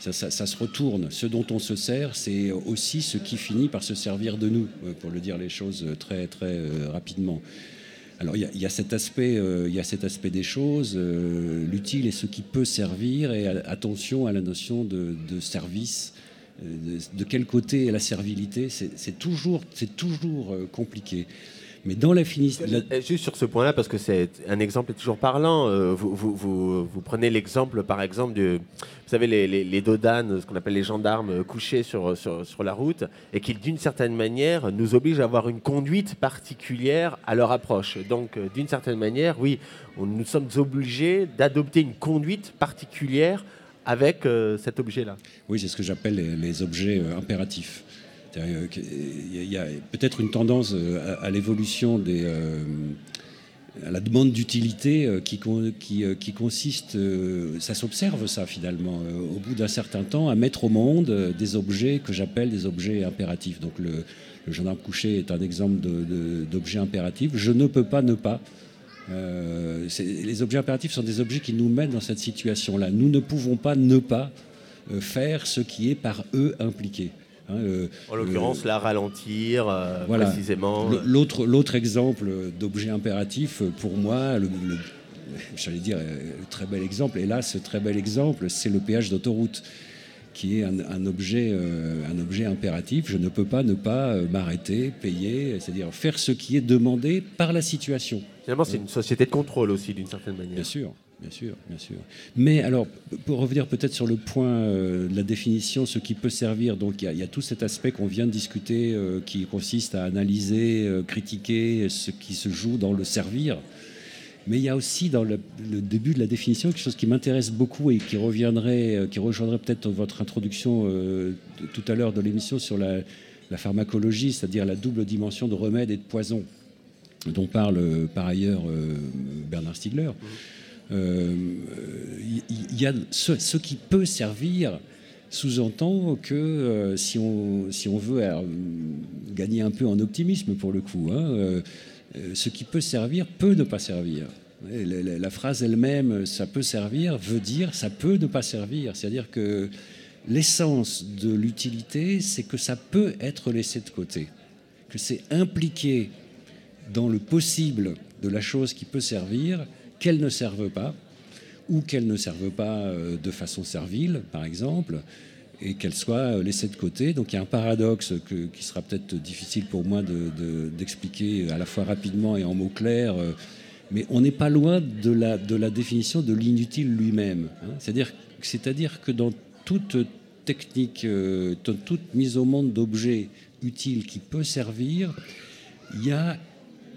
Ça, ça, se retourne. Ce dont on se sert, c'est aussi ce qui finit par se servir de nous, pour le dire les choses très, très rapidement. Alors il y, a cet aspect, euh, il y a cet aspect des choses, euh, l'utile et ce qui peut servir, et attention à la notion de, service. Euh, de, quel côté est la servilité C'est toujours, c'est toujours compliqué. Mais dans la finition. Juste sur ce point-là, parce que c'est un exemple toujours parlant. Euh, vous, vous, vous, prenez l'exemple, par exemple, de, vous savez, les, les, les dodanes, ce qu'on appelle les gendarmes couchés sur, sur, sur la route, et qui, d'une certaine manière, nous obligent à avoir une conduite particulière à leur approche. Donc, euh, d'une certaine manière, oui, nous sommes obligés d'adopter une conduite particulière avec euh, cet objet-là. Oui, c'est ce que j'appelle les, les, objets impératifs. Il y a peut-être une tendance euh, à, l'évolution des euh, à la demande d'utilité euh, qui, consiste, ça s'observe ça finalement, au bout d'un certain temps, à mettre au monde des objets que j'appelle des objets impératifs. Donc le, gendarme couché est un exemple d'objet impératif. Je ne peux pas ne pas. les objets impératifs sont des objets qui nous mettent dans cette situation-là. Nous ne pouvons pas ne pas faire ce qui est par eux impliqué. Hein, euh, en l'occurrence, la ralentir euh, précisément. L'autre, l'autre exemple d'objet impératif, pour moi, le, j'allais dire, le très bel exemple, et là, ce très bel exemple, c'est le péage d'autoroute qui est un, objet, euh, un objet impératif. Je ne peux pas ne pas m'arrêter, payer, c'est-à-dire faire ce qui est demandé par la situation. Finalement, c'est une société de contrôle aussi, d'une certaine manière. Bien sûr. Bien sûr, bien sûr. Mais alors, pour revenir peut-être sur le point euh, de la définition, ce qui peut servir, donc il y, a tout cet aspect qu'on vient de discuter euh, qui consiste à analyser, euh, critiquer ce qui se joue dans le servir. Mais il y a aussi dans le, début de la définition quelque chose qui m'intéresse beaucoup et qui reviendrait, qui rejoindrait peut-être votre introduction tout à l'heure de l'émission sur la, pharmacologie, c'est-à-dire la double dimension de remède et de poison, dont parle par ailleurs Bernard Stiegler. Mmh il euh, y, a ce, qui peut servir sous-entend que euh, si, on, si on veut gagner un peu en optimisme pour le coup, hein, euh, ce qui peut servir peut ne pas servir. La, la phrase elle-même, ça peut servir, veut dire ça peut ne pas servir. C'est-à-dire que l'essence de l'utilité, c'est que ça peut être laissé de côté, que c'est impliqué dans le possible de la chose qui peut servir qu'elles ne servent pas, ou qu'elles ne servent pas euh, de façon servile, par exemple, et qu'elles soient euh, laissées de côté. Donc il y a un paradoxe qui sera peut-être difficile pour moi d'expliquer à la fois rapidement et en mots clairs, euh, mais on n'est pas loin de la, définition de l'inutile lui-même. Hein. C'est-à-dire, que dans toute technique, toute mise au monde d'objets utiles qui peut servir, il y a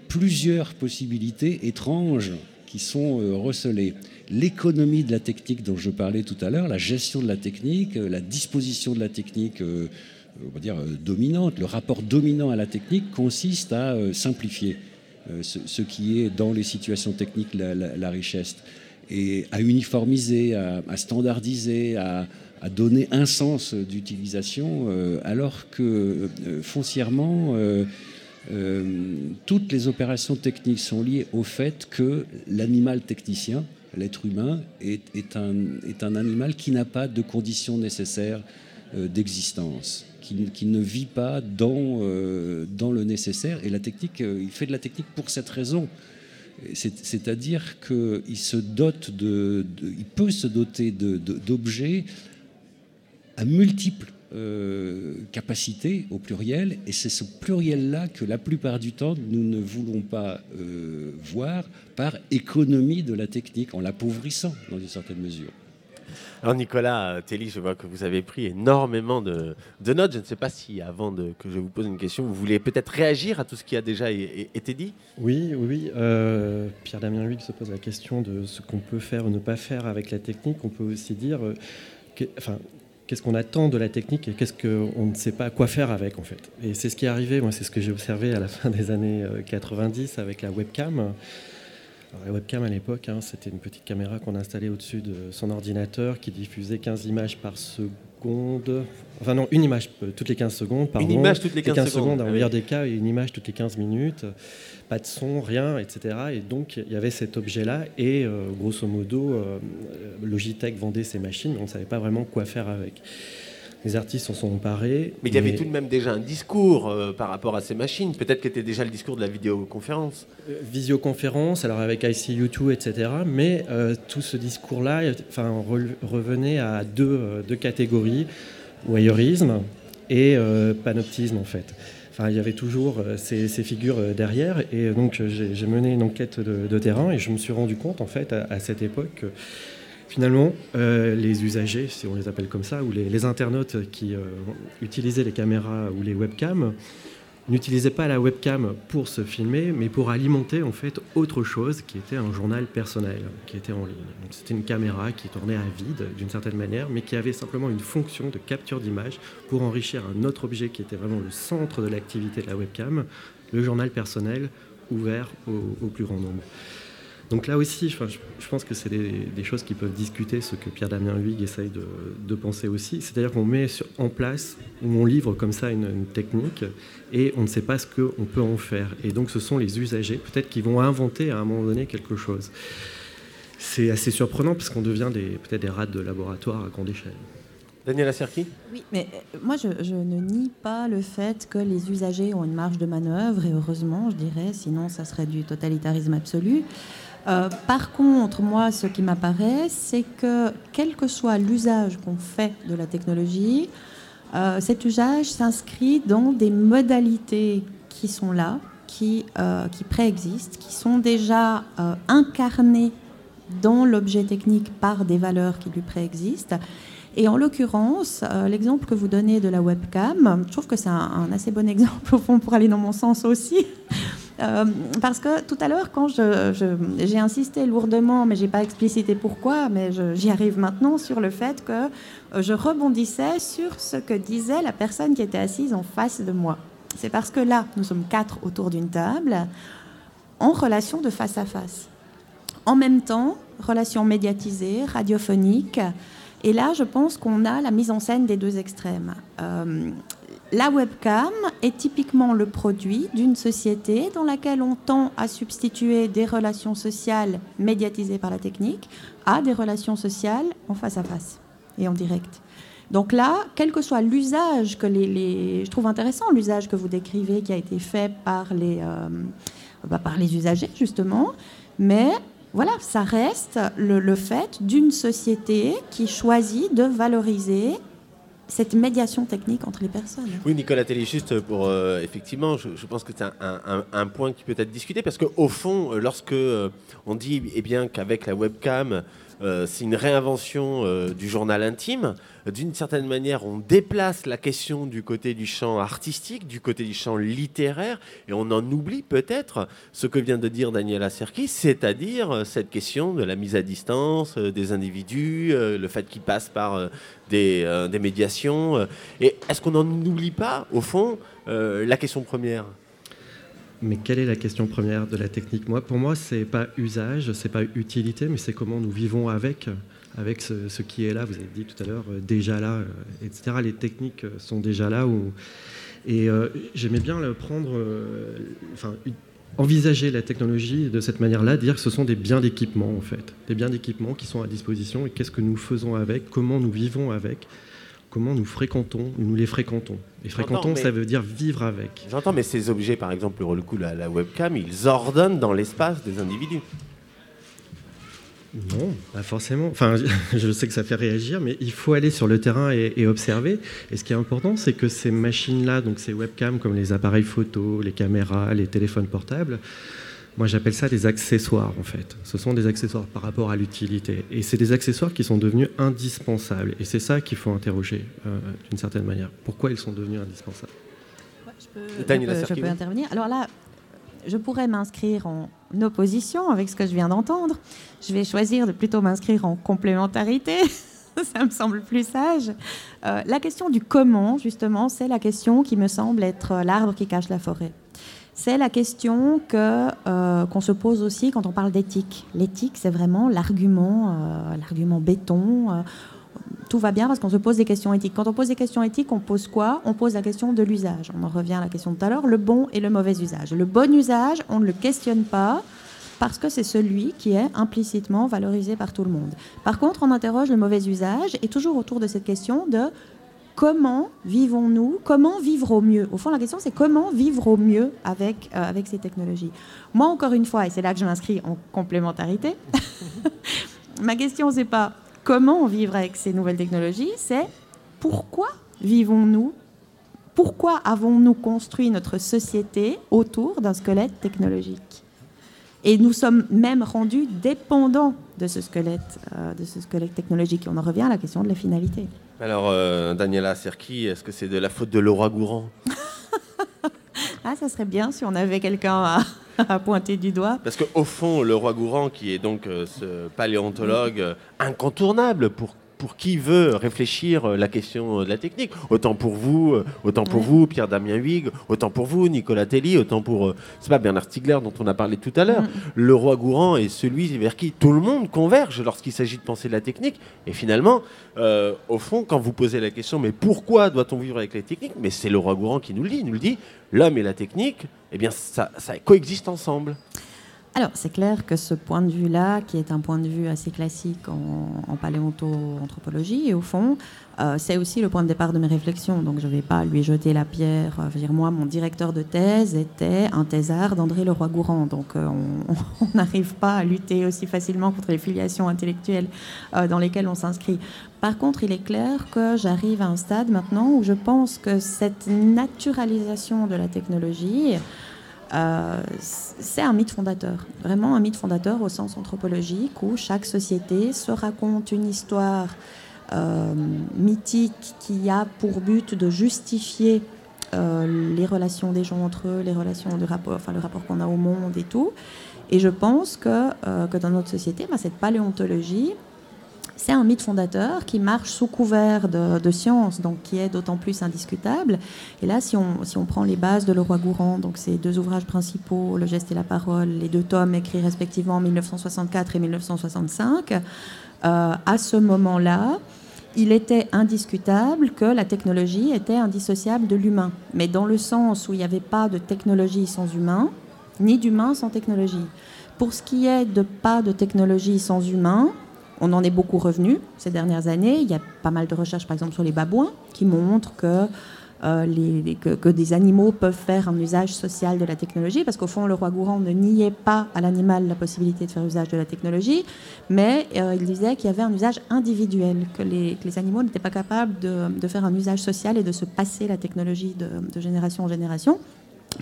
plusieurs possibilités étranges qui sont euh, recelés. L'économie de la technique dont je parlais tout à l'heure, la gestion de la technique, euh, la disposition de la technique, euh, on va dire dominante, le rapport dominant à la technique consiste à simplifier ce, qui est dans les situations techniques la, richesse et à uniformiser, à, standardiser, à, donner un sens d'utilisation, alors que foncièrement, euh, toutes les opérations techniques sont liées au fait que l'animal technicien, l'être humain, est, un, animal qui n'a pas de conditions nécessaires euh, d'existence, qui, ne vit pas dans, euh, dans le nécessaire. Et la technique, il fait de la technique pour cette raison. C'est-à-dire qu'il se dote de, il peut se doter d'objets à multiples euh, capacité au pluriel, et c'est ce pluriel-là que la plupart du temps nous ne voulons pas euh, voir par économie de la technique, en l'appauvrissant dans une certaine mesure. Alors Nicolas Telly, je vois que vous avez pris énormément de, notes. Je ne sais pas si avant de, que je vous pose une question, vous voulez peut-être réagir à tout ce qui a déjà été dit Oui, oui. Euh, Pierre-Damien Huyghe se pose la question de ce qu'on peut faire ou ne pas faire avec la technique. On peut aussi dire, que, enfin, qu'est-ce qu'on attend de la technique et qu'est-ce qu'on ne sait pas quoi faire avec en fait. Et c'est ce qui est arrivé, moi c'est ce que j'ai observé à la fin des années 90 euh, avec la webcam. la webcam à l'époque, hein, c'était une petite caméra qu'on installait au-dessus de son ordinateur qui diffusait 15 images par seconde secondes. Enfin non, une image toutes les 15 secondes, pardon. Une image toutes les 15, secondes. Dans le ah meilleur des cas, une image toutes les 15 minutes. Pas de son, rien, etc. Et donc, il y avait cet objet-là. Et grosso modo, Logitech vendait ses machines, mais on ne savait pas vraiment quoi faire avec les artistes s'en sont emparés. Mais il y avait tout de même déjà un discours euh, par rapport à ces machines. Peut-être qu'était déjà le discours de la vidéoconférence. Euh, visioconférence, alors avec ICU2, etc. Mais euh, tout ce discours-là enfin, revenait à deux, deux catégories, voyeurisme et panoptisme en fait. Enfin, il y avait toujours ces, figures derrière. Et donc, j'ai mené une enquête de, terrain et je me suis rendu compte, en fait, à, à cette époque, Finalement, euh, les usagers, si on les appelle comme ça, ou les, internautes qui euh, utilisaient les caméras ou les webcams, n'utilisaient pas la webcam pour se filmer, mais pour alimenter en fait autre chose qui était un journal personnel, qui était en ligne. C'était une caméra qui tournait à vide d'une certaine manière, mais qui avait simplement une fonction de capture d'image pour enrichir un autre objet qui était vraiment le centre de l'activité de la webcam, le journal personnel ouvert au plus grand nombre. Donc là aussi, je, pense que c'est des, choses qui peuvent discuter, ce que Pierre-Damien Huyghe essaye de, penser aussi. C'est-à-dire qu'on met en place, ou on livre comme ça une, technique, et on ne sait pas ce qu'on peut en faire. Et donc ce sont les usagers, peut-être, qui vont inventer à un moment donné quelque chose. C'est assez surprenant parce qu'on devient peut-être des rats de laboratoire à grande échelle. Daniela Serki Oui, mais euh, moi je, je, ne nie pas le fait que les usagers ont une marge de manœuvre, et heureusement, je dirais, sinon ça serait du totalitarisme absolu. Euh, par contre, moi, ce qui m'apparaît, c'est que quel que soit l'usage qu'on fait de la technologie, euh, cet usage s'inscrit dans des modalités qui sont là, qui, euh, qui préexistent, qui sont déjà incarnées dans l'objet technique par des valeurs qui lui préexistent. Et en l'occurrence, l'exemple que vous donnez de la webcam, je trouve que c'est un, assez bon exemple au fond pour aller dans mon sens aussi. Euh, parce que tout à l'heure, quand j'ai insisté lourdement, mais j'ai pas explicité pourquoi, mais j'y arrive maintenant sur le fait que euh, je rebondissais sur ce que disait la personne qui était assise en face de moi. C'est parce que là, nous sommes quatre autour d'une table, en relation de face à face. En même temps, relation médiatisée, radiophonique. Et là, je pense qu'on a la mise en scène des deux extrêmes. Euh, la webcam est typiquement le produit d'une société dans laquelle on tend à substituer des relations sociales médiatisées par la technique à des relations sociales en face à face et en direct. Donc là, quel que soit l'usage que les, je trouve intéressant l'usage que vous décrivez qui a été fait par les, euh, bah, par les usagers justement, mais voilà, ça reste le fait d'une société qui choisit de valoriser cette médiation technique entre les personnes. Oui, Nicolas Télé, juste pour euh, effectivement, je, pense que c'est un, point qui peut être discuté parce qu'au fond, euh, lorsque euh, on dit eh bien qu'avec la webcam, euh, c'est une réinvention euh, du journal intime. D'une certaine manière, on déplace la question du côté du champ artistique, du côté du champ littéraire, et on en oublie peut-être ce que vient de dire Daniela Serkis, c'est-à-dire euh, cette question de la mise à distance des individus, le fait qu'ils passent par des, des médiations. et est-ce qu'on n'en oublie pas, au fond, la question première? Mais quelle est la question première de la technique? Moi, pour moi, c'est pas usage, c'est pas utilité, mais c'est comment nous vivons avec, avec ce, qui est là. Vous avez dit tout à l'heure, euh, déjà là, euh, etc. Les techniques euh, sont déjà là. Et j'aimais bien prendre, enfin, envisager la technologie de cette manière-là, dire que ce sont des biens d'équipement en fait, des biens d'équipement qui sont à disposition et qu'est-ce que nous faisons avec, comment nous vivons avec comment nous fréquentons, nous les fréquentons. Et fréquentons, ça veut dire vivre avec. J'entends, mais ces objets, par exemple, le coup, la, la webcam, ils ordonnent dans l'espace des individus. Non, pas forcément. Enfin, je sais que ça fait réagir, mais il faut aller sur le terrain et, observer. Et ce qui est important, c'est que ces machines-là, donc ces webcams comme les appareils photo, les caméras, les téléphones portables, moi, j'appelle ça des accessoires, en fait. Ce sont des accessoires par rapport à l'utilité. Et c'est des accessoires qui sont devenus indispensables. Et c'est ça qu'il faut interroger, euh, d'une certaine manière. Pourquoi ils sont devenus indispensables? Je, peux, intervenir. Alors là, je pourrais m'inscrire en opposition avec ce que je viens d'entendre. Je vais choisir de plutôt m'inscrire en complémentarité. ça me semble plus sage. Euh, la question du comment, justement, c'est la question qui me semble être l'arbre qui cache la forêt c'est la question que, euh, qu'on se pose aussi quand on parle d'éthique. L'éthique, c'est vraiment l'argument, euh, l'argument béton. Euh, tout va bien parce qu'on se pose des questions éthiques. Quand on pose des questions éthiques, on pose quoi? On pose la question de l'usage. On en revient à la question de tout à l'heure, le bon et le mauvais usage. Le bon usage, on ne le questionne pas parce que c'est celui qui est implicitement valorisé par tout le monde. Par contre, on interroge le mauvais usage et toujours autour de cette question de comment vivons-nous, comment vivre au mieux? Au fond, la question, c'est comment vivre au mieux avec, euh, ces technologies? Moi, encore une fois, et c'est là que je m'inscris en complémentarité, ma question, c'est pas comment vivre avec ces nouvelles technologies, c'est pourquoi vivons-nous? Pourquoi avons-nous construit notre société autour d'un squelette technologique? Et nous sommes même rendus dépendants de ce squelette, euh, de ce squelette technologique. Et on en revient à la question de la finalité. Alors, euh, Daniela Serki, est-ce que c'est de la faute de Laura Gourand? Ah, ça serait bien si on avait quelqu'un à, pointer du doigt. Parce qu'au fond, le roi Gourand, qui est donc euh, ce paléontologue incontournable pour pour qui veut réfléchir euh, la question de la technique. Autant pour vous, euh, autant pour vous, Pierre-Damien Huyghe, autant pour vous, Nicolas Telly, autant pour, euh, c'est pas Bernard Stiegler dont on a parlé tout à l'heure. Mm. Le roi Gourand est celui vers qui tout le monde converge lorsqu'il s'agit de penser de la technique. Et finalement, au fond, quand vous posez la question, mais pourquoi doit-on vivre avec la technique Mais c'est le roi Gourand qui nous le dit. Il nous le dit, l'homme et la technique, eh bien, ça, ça coexiste ensemble. Alors, c'est clair que ce point de vue-là, qui est un point de vue assez classique en, paléonto-anthropologie, et au fond, euh, c'est aussi le point de départ de mes réflexions. Donc, je ne vais pas lui jeter la pierre. Je veux dire, moi, mon directeur de thèse était un thésard d'André Leroy-Gourand. Donc, euh, on n'arrive pas à lutter aussi facilement contre les filiations intellectuelles euh, dans lesquelles on s'inscrit. Par contre, il est clair que j'arrive à un stade maintenant où je pense que cette naturalisation de la technologie, euh, c'est un mythe fondateur, vraiment un mythe fondateur au sens anthropologique où chaque société se raconte une histoire euh, mythique qui a pour but de justifier euh, les relations des gens entre eux, les relations de rapport, enfin le rapport qu'on a au monde et tout. Et je pense que, que dans notre société, bah, cette paléontologie, c'est un mythe fondateur qui marche sous couvert de, science, donc qui est d'autant plus indiscutable. Et là, si on, si prend les bases de Leroy Gourand, donc ces deux ouvrages principaux, Le geste et la parole, les deux tomes écrits respectivement en 1964 et 1965, euh, à ce moment-là, il était indiscutable que la technologie était indissociable de l'humain, mais dans le sens où il n'y avait pas de technologie sans humain, ni d'humain sans technologie. Pour ce qui est de pas de technologie sans humain, on en est beaucoup revenu ces dernières années. Il y a pas mal de recherches, par exemple, sur les babouins, qui montrent que, euh, des animaux peuvent faire un usage social de la technologie, parce qu'au fond, le roi Gourand ne niait pas à l'animal la possibilité de faire usage de la technologie, mais euh, il disait qu'il y avait un usage individuel, que les, animaux n'étaient pas capables de, faire un usage social et de se passer la technologie de génération en génération.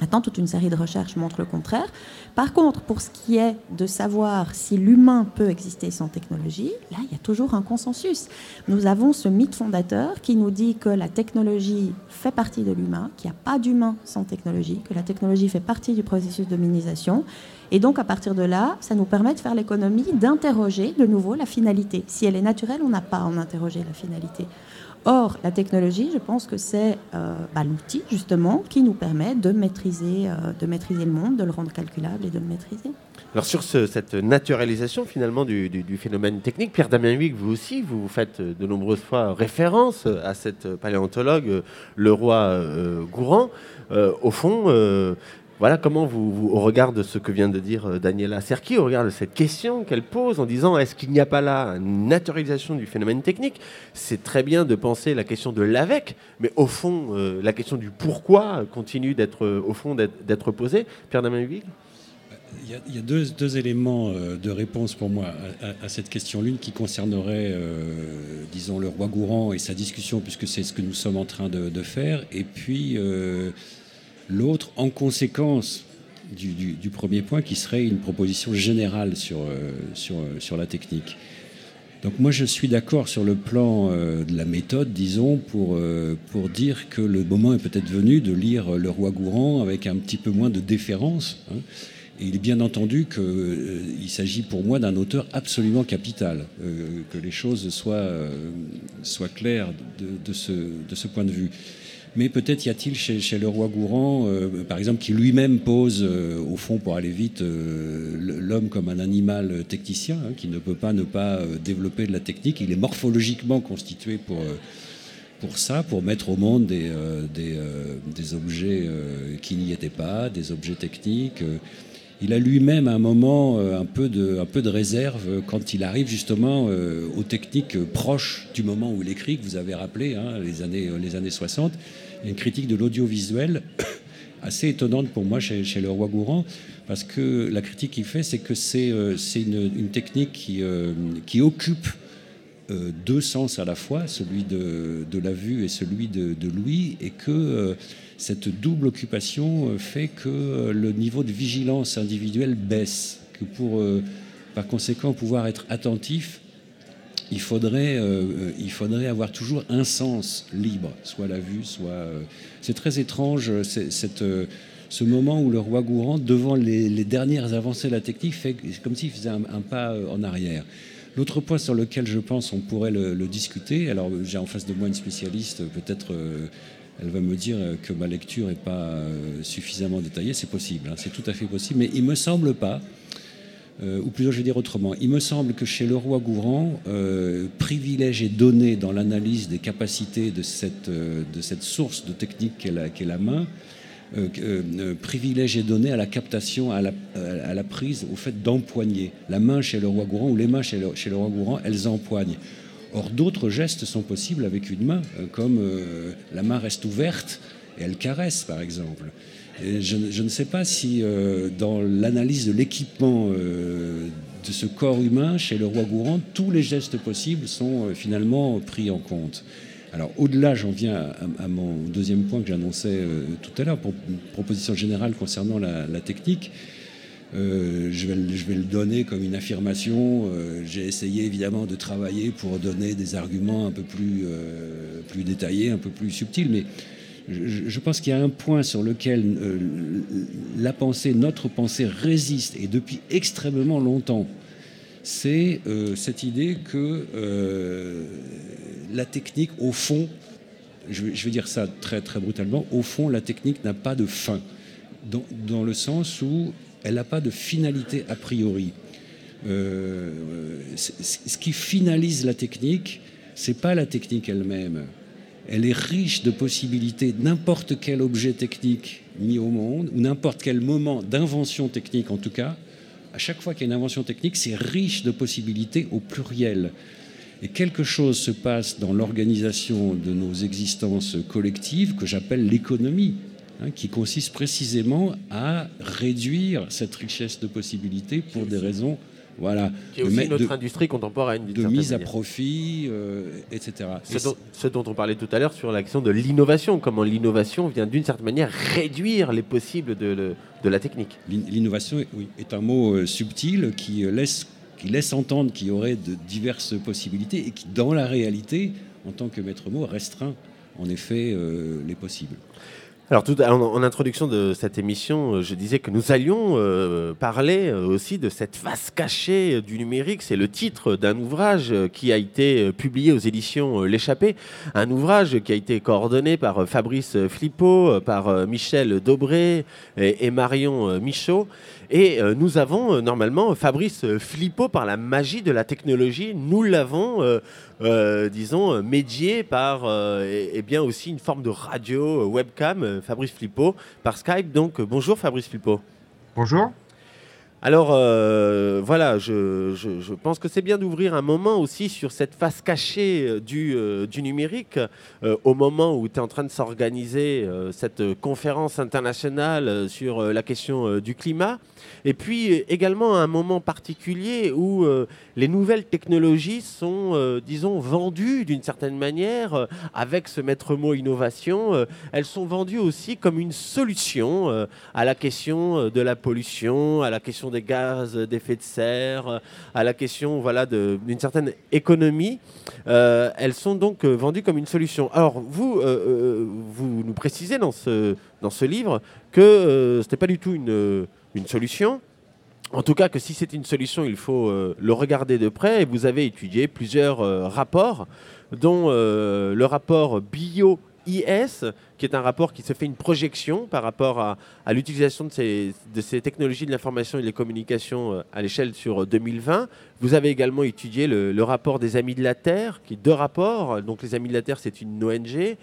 Maintenant, toute une série de recherches montrent le contraire. Par contre, pour ce qui est de savoir si l'humain peut exister sans technologie, là, il y a toujours un consensus. Nous avons ce mythe fondateur qui nous dit que la technologie fait partie de l'humain, qu'il n'y a pas d'humain sans technologie, que la technologie fait partie du processus de dominisation. Et donc, à partir de là, ça nous permet de faire l'économie d'interroger de nouveau la finalité. Si elle est naturelle, on n'a pas à en interroger la finalité. Or, la technologie, je pense que c'est euh, bah, l'outil justement qui nous permet de maîtriser, euh, de maîtriser le monde, de le rendre calculable et de le maîtriser. Alors sur cette naturalisation finalement du, phénomène technique, Pierre Damien Huyghe, vous aussi, vous faites de nombreuses fois référence à cette paléontologue, le roi Gourand. Euh, au fond, voilà comment vous, de ce que vient de dire euh, Daniela Serki, au regard de cette question qu'elle pose en disant est-ce qu'il n'y a pas là une naturalisation du phénomène technique? C'est très bien de penser la question de l'avec, mais au fond, euh, la question du pourquoi continue d'être euh, au fond d'être posée. Pierre Damien il y a, il y a deux, éléments de réponse pour moi à, cette question. L'une qui concernerait, disons, le roi Gourand et sa discussion, puisque c'est ce que nous sommes en train de, faire. Et puis, L'autre, en conséquence du, premier point, qui serait une proposition générale sur, euh, euh, sur la technique. Donc moi, je suis d'accord sur le plan euh, de la méthode, disons, pour, pour dire que le moment est peut-être venu de lire Le Roi Gourand avec un petit peu moins de déférence. Hein. Et il est bien entendu qu'il s'agit pour moi d'un auteur absolument capital, que les choses soient, soient claires de, ce, de ce point de vue. Mais peut-être y a-t-il chez, le roi Gourand, euh, par exemple, qui lui-même pose, euh, au fond, pour aller vite, euh, l'homme comme un animal technicien, hein, qui ne peut pas ne pas développer de la technique. Il est morphologiquement constitué pour, pour ça, pour mettre au monde des, des, objets qui n'y étaient pas, des objets techniques il a lui-même un moment un peu, de, un peu de réserve quand il arrive justement aux techniques proches du moment où il écrit, que vous avez rappelé, hein, les, années, les années 60 une critique de l'audiovisuel assez étonnante pour moi chez, le roi Gourand, parce que la critique qu'il fait, c'est que c'est euh, une, technique qui, euh, occupe euh, deux sens à la fois, celui de, la vue et celui de, Louis, et que cette double occupation fait que le niveau de vigilance individuelle baisse, que pour par conséquent pouvoir être attentif, il faudrait, euh, euh, il faudrait avoir toujours un sens libre, soit la vue, soit... Euh, c'est très étrange, cette, ce moment où le roi Gourand, devant les, dernières avancées de la technique, fait comme s'il faisait un, pas en arrière. L'autre point sur lequel je pense on pourrait le, discuter, alors j'ai en face de moi une spécialiste, peut-être elle va me dire que ma lecture n'est pas suffisamment détaillée, c'est possible, hein, c'est tout à fait possible, mais il ne me semble pas euh, ou plutôt je vais dire autrement, il me semble que chez le roi Gourand, euh, privilège est donné dans l'analyse des capacités de cette, euh, source de technique qu'est la, main, privilège est donné à la captation, à la, à la prise, au fait d'empoigner. La main chez le roi Gourand, ou les mains chez le, chez le roi Gourand, elles empoignent. Or, d'autres gestes sont possibles avec une main, comme la main reste ouverte et elle caresse, par exemple je, ne sais pas si euh, dans l'analyse de l'équipement euh, de ce corps humain chez le roi Gourand, tous les gestes possibles sont euh, finalement pris en compte. Alors au-delà, j'en viens à, mon deuxième point que j'annonçais tout à l'heure, pour une proposition générale concernant la, technique. je, vais, le donner comme une affirmation. J'ai essayé évidemment de travailler pour donner des arguments un peu plus, plus détaillés, un peu plus subtils, mais je, pense qu'il y a un point sur lequel euh, la pensée, notre pensée résiste, et depuis extrêmement longtemps. C'est euh, cette idée que euh, la technique, au fond, je, vais dire ça très, très brutalement, au fond, la technique n'a pas de fin, dans, le sens où elle n'a pas de finalité a priori. ce qui finalise la technique, c'est pas la technique elle-même elle est riche de possibilités. N'importe quel objet technique mis au monde, ou n'importe quel moment d'invention technique en tout cas, à chaque fois qu'il y a une invention technique, c'est riche de possibilités au pluriel. Et quelque chose se passe dans l'organisation de nos existences collectives que j'appelle l'économie, hein, qui consiste précisément à réduire cette richesse de possibilités pour des raisons voilà. Qui est aussi notre industrie contemporaine. De mise à profit, euh, etc. Ce dont, on parlait tout à l'heure sur l'action de l'innovation, comment l'innovation vient d'une certaine manière réduire les possibles de, la technique. L'innovation oui, est un mot euh, subtil qui laisse, qui laisse entendre qu'il y aurait de diverses possibilités et qui, dans la réalité, en tant que maître mot, restreint en effet euh, les possibles. Alors, tout, en, introduction de cette émission, euh, je disais que nous allions euh, parler euh, aussi de cette face cachée du numérique. C'est le titre d'un ouvrage qui a été publié aux éditions L'échappée. Un ouvrage qui a été coordonné par Fabrice Flippo, par Michel Dobré et, Marion Michaud. Et nous avons normalement Fabrice Flippo, par la magie de la technologie, nous l'avons euh, disons, euh, médié par euh, et, bien aussi une forme de radio webcam, Fabrice Flippo, par Skype. Donc bonjour Fabrice Flippo. Bonjour. Alors voilà, je, pense que c'est bien d'ouvrir un moment aussi sur cette face cachée du, du numérique, au moment où tu es en train de s'organiser cette conférence internationale sur la question du climat. Et puis également un moment particulier où euh, les nouvelles technologies sont, euh, disons, vendues d'une certaine manière euh, avec ce maître mot innovation. elles sont vendues aussi comme une solution à la question de la pollution, à la question des gaz d'effet de serre, à la question voilà, d'une certaine économie. elles sont donc vendues comme une solution. Alors vous, vous nous précisez dans ce, dans ce livre que ce n'était pas du tout une une solution. En tout cas, que si c'est une solution, il faut euh, le regarder de près. Et vous avez étudié plusieurs euh, rapports, dont euh, le rapport bio IS, qui est un rapport qui se fait une projection par rapport à, l'utilisation de ces, de technologies de l'information et des communications euh, à l'échelle sur 2020. Vous avez également étudié le, le, rapport des Amis de la Terre, qui est deux rapports. Donc les Amis de la Terre, c'est une ONG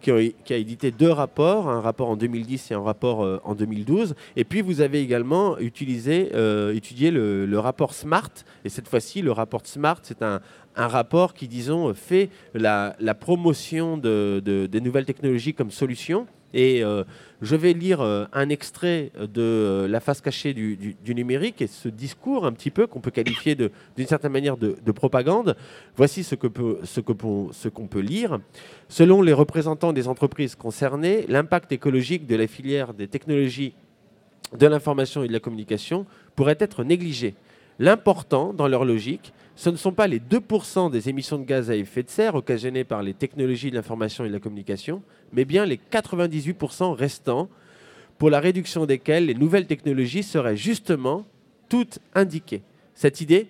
qui a, édité deux rapports, un rapport en 2010 et un rapport euh, en 2012. Et puis vous avez également utilisé, euh, étudié le, rapport SMART. Et cette fois-ci, le rapport SMART, c'est un, rapport qui, disons, fait la, promotion de, des nouvelles technologies comme solution et euh, je vais lire euh, un extrait de euh, La face cachée du, numérique et ce discours un petit peu qu'on peut qualifier d'une certaine manière de, propagande. Voici ce qu'on peut, ce peut lire. Selon les représentants des entreprises concernées, l'impact écologique de la filière des technologies de l'information et de la communication pourrait être négligé. L'important, dans leur logique, ce ne sont pas les 2% des émissions de gaz à effet de serre occasionnées par les technologies de l'information et de la communication, mais bien les 98% restants, pour la réduction desquels les nouvelles technologies seraient justement toutes indiquées. Cette idée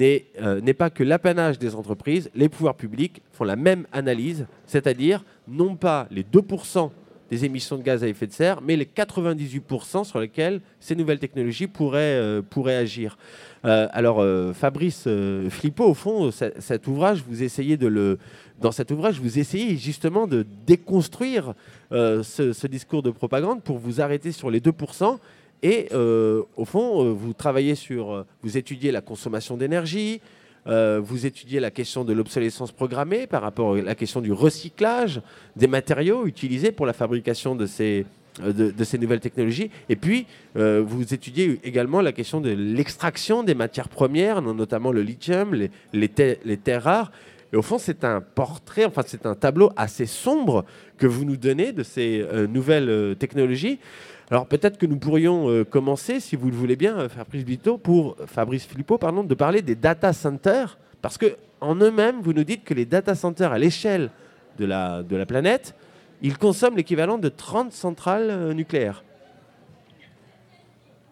euh, n'est pas que l'apanage des entreprises, les pouvoirs publics font la même analyse, c'est-à-dire non pas les 2% des émissions de gaz à effet de serre, mais les 98% sur lesquels ces nouvelles technologies pourraient, euh, pourraient agir. Euh, alors, euh, Fabrice Flippo, au fond, cet ouvrage, vous essayez de le, dans cet ouvrage, vous essayez justement de déconstruire ce, ce, discours de propagande pour vous arrêter sur les 2%. Et au fond, vous travaillez sur, vous étudiez la consommation d'énergie, euh, vous étudiez la question de l'obsolescence programmée par rapport à la question du recyclage des matériaux utilisés pour la fabrication de ces, euh, nouvelles technologies. Et puis, euh, vous étudiez également la question de l'extraction des matières premières, notamment le lithium, les terres rares. Et au fond, c'est un portrait, enfin, c'est un tableau assez sombre que vous nous donnez de ces nouvelles technologies. Alors peut-être que nous pourrions euh, commencer, si vous le voulez bien, euh, Fabrice Bito, pour Fabrice Filippo, pardon, de parler des data centers, parce que en eux-mêmes, vous nous dites que les data centers à l'échelle de la, de la planète, ils consomment l'équivalent de 30 centrales euh, nucléaires.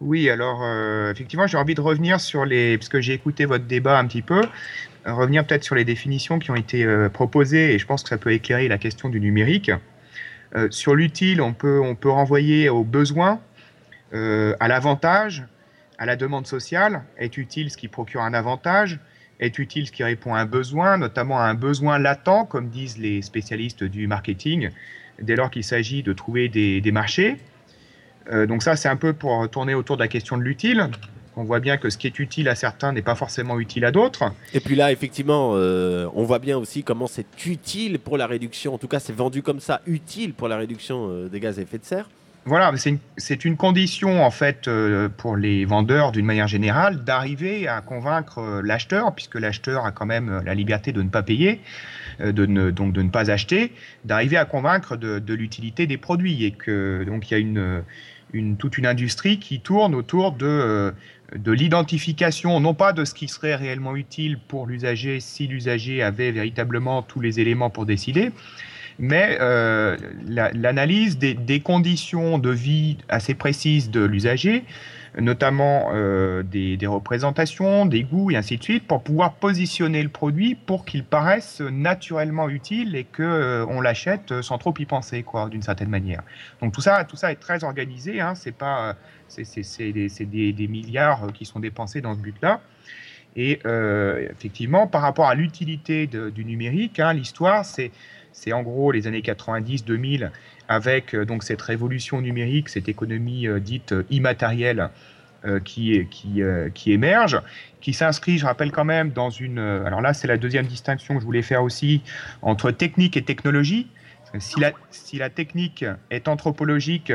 Oui, alors effectivement, j'ai envie de revenir sur les, parce que j'ai écouté votre débat un petit peu, revenir peut-être sur les définitions qui ont été proposées, et je pense que ça peut éclairer la question du numérique. Euh, sur l'utile, on peut, on peut renvoyer au besoin, euh, à l'avantage, à la demande sociale. Est utile ce qui procure un avantage? Est utile ce qui répond à un besoin, notamment à un besoin latent, comme disent les spécialistes du marketing, dès lors qu'il s'agit de trouver des, marchés. Euh, donc ça, c'est un peu pour tourner autour de la question de l'utile. On voit bien que ce qui est utile à certains n'est pas forcément utile à d'autres. Et puis là, effectivement, euh, on voit bien aussi comment c'est utile pour la réduction, en tout cas c'est vendu comme ça, utile pour la réduction euh, des gaz à effet de serre. Voilà, c'est une, condition en fait euh, pour les vendeurs d'une manière générale d'arriver à convaincre l'acheteur, puisque l'acheteur a quand même la liberté de ne pas payer, de ne, donc de ne pas acheter, d'arriver à convaincre de, de l'utilité des produits et que donc il y a une, une, toute une industrie qui tourne autour de, de l'identification, non pas de ce qui serait réellement utile pour l'usager si l'usager avait véritablement tous les éléments pour décider, mais euh, l'analyse des, conditions de vie assez précises de l'usager, notamment euh, des, représentations, des goûts et ainsi de suite, pour pouvoir positionner le produit pour qu'il paraisse naturellement utile et qu'on euh, l'achète sans trop y penser, d'une certaine manière. Donc tout ça, tout ça est très organisé. Hein, c'est pas, c'est des, milliards qui sont dépensés dans ce but-là. Et euh, effectivement, par rapport à l'utilité du numérique, hein, l'histoire, c'est en gros les années 90-2000 avec euh, donc cette révolution numérique, cette économie euh, dite euh, immatérielle qui, émerge, qui s'inscrit, je rappelle quand même, dans une... alors là, c'est la deuxième distinction que je voulais faire aussi entre technique et technologie. Si la technique est anthropologique,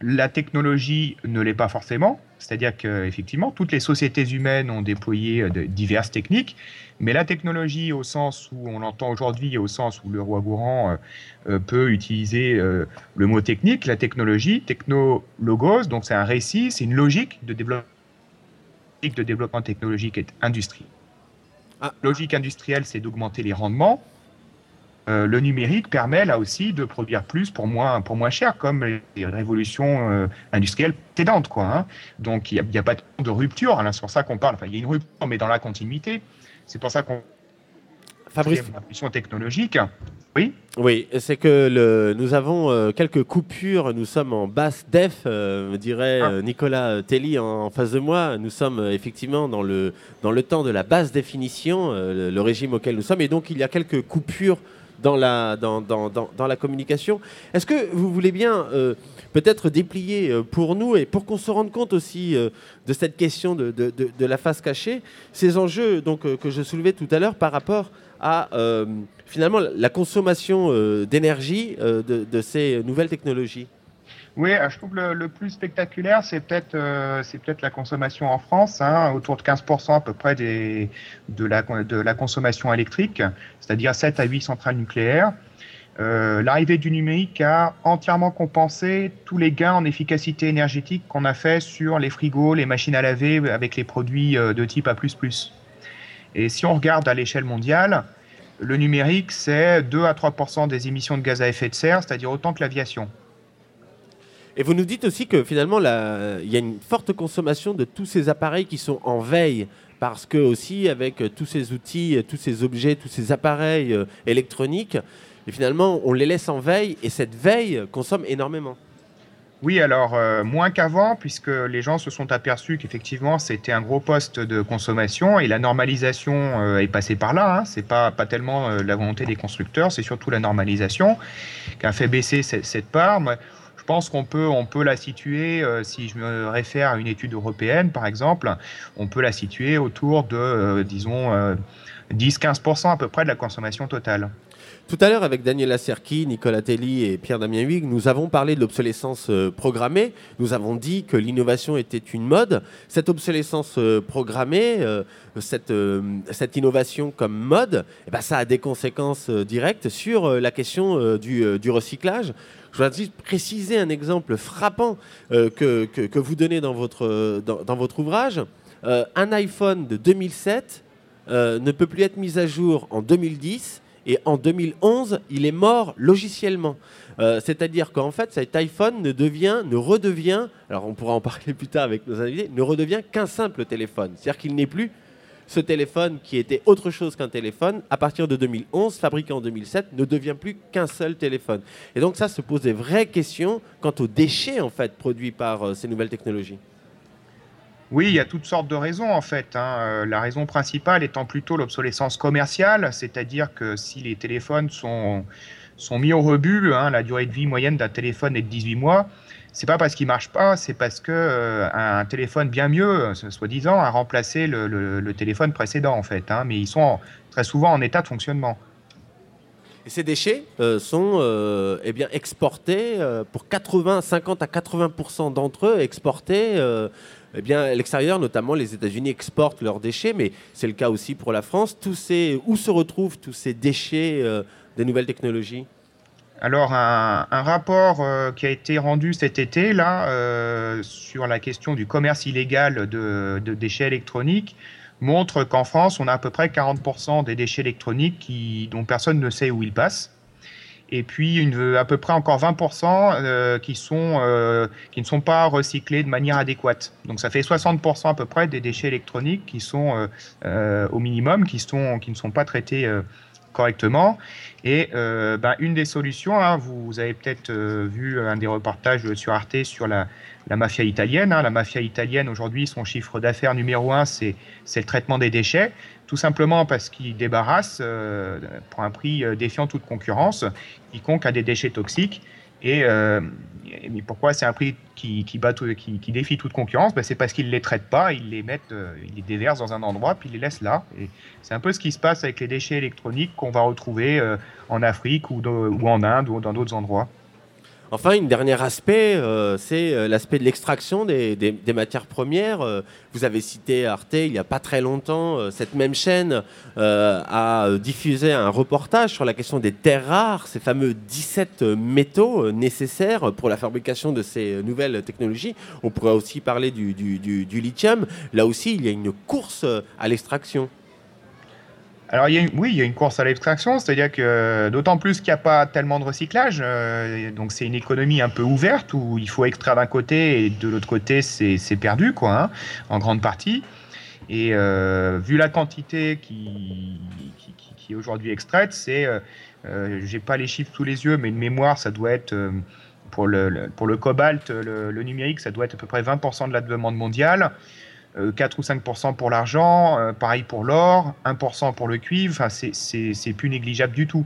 la technologie ne l'est pas forcément. C'est-à-dire qu'effectivement, toutes les sociétés humaines ont déployé diverses techniques, mais la technologie, au sens où on l'entend aujourd'hui, au sens où le roi Gourand euh, euh, peut utiliser euh, le mot technique, la technologie, technologos, donc c'est un récit, c'est une logique de développement, de développement technologique et industriel. Ah. Logique industrielle, c'est d'augmenter les rendements. Le numérique permet là aussi de produire plus pour moins, pour moins cher, comme les révolutions industrielles précédentes. Quoi, hein. Donc il n'y a, a, pas de rupture, hein, c'est pour ça qu'on parle, enfin il y a une rupture, mais dans la continuité. C'est pour ça qu'on Fabrice. une technologique. Oui? Oui, c'est que le, nous avons euh, quelques coupures. Nous sommes en basse def, euh, me dirait Ah. euh, Nicolas Telly en, en face de moi. Nous sommes euh, effectivement dans le, dans le temps de la basse définition, euh, le, le régime auquel nous sommes. Et donc, il y a quelques coupures dans la, communication. Est-ce que vous voulez bien euh, peut-être déplier euh, pour nous et pour qu'on se rende compte aussi euh, de cette question de, la face cachée, ces enjeux donc, que je soulevais tout à l'heure par rapport à finalement la consommation d'énergie de ces nouvelles technologies? Oui, euh, je trouve le, le plus spectaculaire, c'est peut-être euh, la consommation en France, hein, autour de 15% à peu près de, la, consommation électrique, c'est-à-dire 7 à 8 centrales nucléaires. Euh, L'arrivée du numérique a entièrement compensé tous les gains en efficacité énergétique qu'on a fait sur les frigos, les machines à laver avec les produits de type A++. Et si on regarde à l'échelle mondiale, le numérique, c'est 2 à 3% des émissions de gaz à effet de serre, c'est-à-dire autant que l'aviation. Et vous nous dites aussi que finalement, il y a une forte consommation de tous ces appareils qui sont en veille. Parce que aussi, avec euh, tous ces outils, euh, tous ces objets, tous ces appareils euh, électroniques, et finalement, on les laisse en veille et cette veille consomme énormément. Oui, alors moins qu'avant, puisque les gens se sont aperçus qu'effectivement c'était un gros poste de consommation et la normalisation est passée par là. Hein. C'est pas pas tellement la volonté des constructeurs, c'est surtout la normalisation qui a fait baisser cette, part. Pense qu'on peut on peut la situer, euh, si je me réfère à une étude européenne par exemple, on peut la situer autour de euh, disons euh, 10-15% à peu près de la consommation totale. Tout à l'heure, avec Daniela Serki, Nicolas Telly et Pierre-Damien Huyghe, nous avons parlé de l'obsolescence euh, programmée. Nous avons dit que l'innovation était une mode. Cette obsolescence euh, programmée, euh, cette, innovation comme mode, eh ben, ça a des conséquences directes sur la question du, recyclage. Je voudrais juste préciser un exemple frappant que, que, vous donnez dans votre, dans, dans votre ouvrage. Un iPhone de 2007 euh, ne peut plus être mis à jour en 2010 et en 2011, il est mort logiciellement. Euh, C'est-à-dire qu'en fait, cet iPhone ne devient, redevient, alors on pourra en parler plus tard avec nos invités, ne redevient qu'un simple téléphone. C'est-à-dire qu'il n'est plus ce téléphone qui était autre chose qu'un téléphone, à partir de 2011, fabriqué en 2007, ne devient plus qu'un seul téléphone. Et donc ça se pose des vraies questions quant aux déchets en fait produits par euh, ces nouvelles technologies. Oui, il y a toutes sortes de raisons en fait. hein. Euh, La raison principale étant plutôt l'obsolescence commerciale, c'est-à-dire que si les téléphones sont, sont mis au rebut, hein, la durée de vie moyenne d'un téléphone est de 18 mois, c'est pas parce qu'il marche pas, c'est parce que euh, un téléphone bien mieux, euh, soi-disant, a remplacé le, téléphone précédent en fait. hein. mais ils sont très souvent en état de fonctionnement. Et ces déchets sont euh, eh bien, exportés pour 80, 50 à 80% d'entre eux exportés eh bien, l'extérieur, notamment les États-Unis exportent leurs déchets, mais c'est le cas aussi pour la France. Tous ces, où se retrouvent tous ces déchets euh, des nouvelles technologies? Alors, un, rapport euh, qui a été rendu cet été, là, euh, sur la question du commerce illégal de, déchets électroniques, montre qu'en France, on a à peu près 40% des déchets électroniques dont personne ne sait où ils passent. Et puis, une, à peu près encore 20% euh, qui, sont, euh, qui ne sont pas recyclés de manière adéquate. Donc, ça fait 60% à peu près des déchets électroniques qui sont euh, au minimum, qui, sont, qui ne sont pas traités correctement. Et ben, une des solutions, hein, vous avez peut-être vu un des reportages sur Arte sur la, la mafia italienne. hein. La mafia italienne, aujourd'hui, son chiffre d'affaires numéro un, c'est le traitement des déchets, tout simplement parce qu'ils débarrassent euh, pour un prix euh, défiant toute concurrence, quiconque a des déchets toxiques. Et euh, pourquoi c'est un prix qui, bat qui, défie toute concurrence? Ben, C'est parce qu'ils ne les traitent pas, ils les mettent, euh, ils les déversent dans un endroit, puis ils les laissent là. C'est un peu ce qui se passe avec les déchets électroniques qu'on va retrouver en Afrique ou en Inde ou dans d'autres endroits. Enfin, une dernier aspect, euh, c'est euh, l'aspect de l'extraction des, matières premières. Euh, vous avez cité Arte il n'y a pas très longtemps. cette même chaîne a diffusé un reportage sur la question des terres rares, ces fameux 17 euh, métaux nécessaires pour la fabrication de ces nouvelles technologies. On pourrait aussi parler du, lithium. Là aussi, il y a une course à l'extraction. Alors oui, il y a une course à l'extraction, c'est-à-dire que euh, d'autant plus qu'il n'y a pas tellement de recyclage, euh, donc c'est une économie un peu ouverte où il faut extraire d'un côté et de l'autre côté c'est perdu quoi, hein, en grande partie. Et vu la quantité qui, est aujourd'hui extraite, c'est, j'ai pas les chiffres sous les yeux, mais de mémoire, ça doit être pour le cobalt, le, numérique, ça doit être à peu près 20% de la demande mondiale. 4 ou 5% pour l'argent, pareil pour l'or, 1% pour le cuivre, c'est plus négligeable du tout.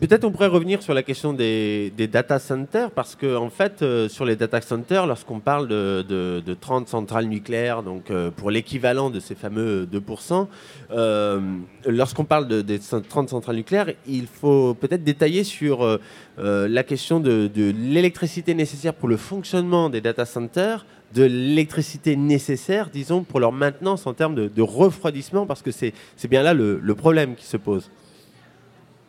Peut-être on pourrait revenir sur la question des, data centers, parce que en fait, euh, sur les data centers, lorsqu'on parle de, 30 centrales nucléaires, donc euh, pour l'équivalent de ces fameux 2%, euh, lorsqu'on parle de, des 30 centrales nucléaires, il faut peut-être détailler sur la question de, l'électricité nécessaire pour le fonctionnement des data centers, de l'électricité nécessaire, disons, pour leur maintenance en termes de, refroidissement, parce que c'est bien là le problème qui se pose.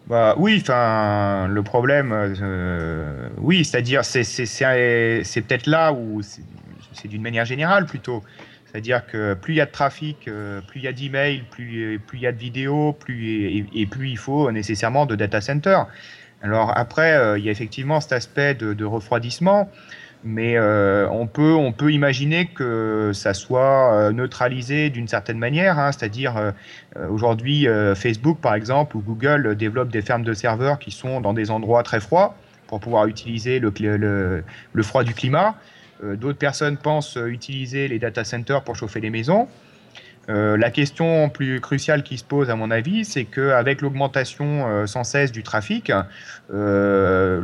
Bah, oui, enfin, le problème, euh, oui, c'est-à-dire, c'est peut-être là où c'est d'une manière générale plutôt. C'est-à-dire que plus il y a de trafic, euh, plus il y a d'emails, plus, plus il y a de vidéos, plus, et, plus il faut nécessairement de data center. Alors après, euh, il y a effectivement cet aspect de refroidissement mais euh, on, peut, on peut imaginer que ça soit euh, neutralisé d'une certaine manière, hein, c'est-à-dire euh, aujourd'hui Facebook par exemple ou Google développent des fermes de serveurs qui sont dans des endroits très froids pour pouvoir utiliser le, le, le froid du climat. D'autres personnes pensent utiliser les data centers pour chauffer les maisons. Euh, la question plus cruciale qui se pose, à mon avis, c'est qu'avec l'augmentation euh, sans cesse du trafic, euh,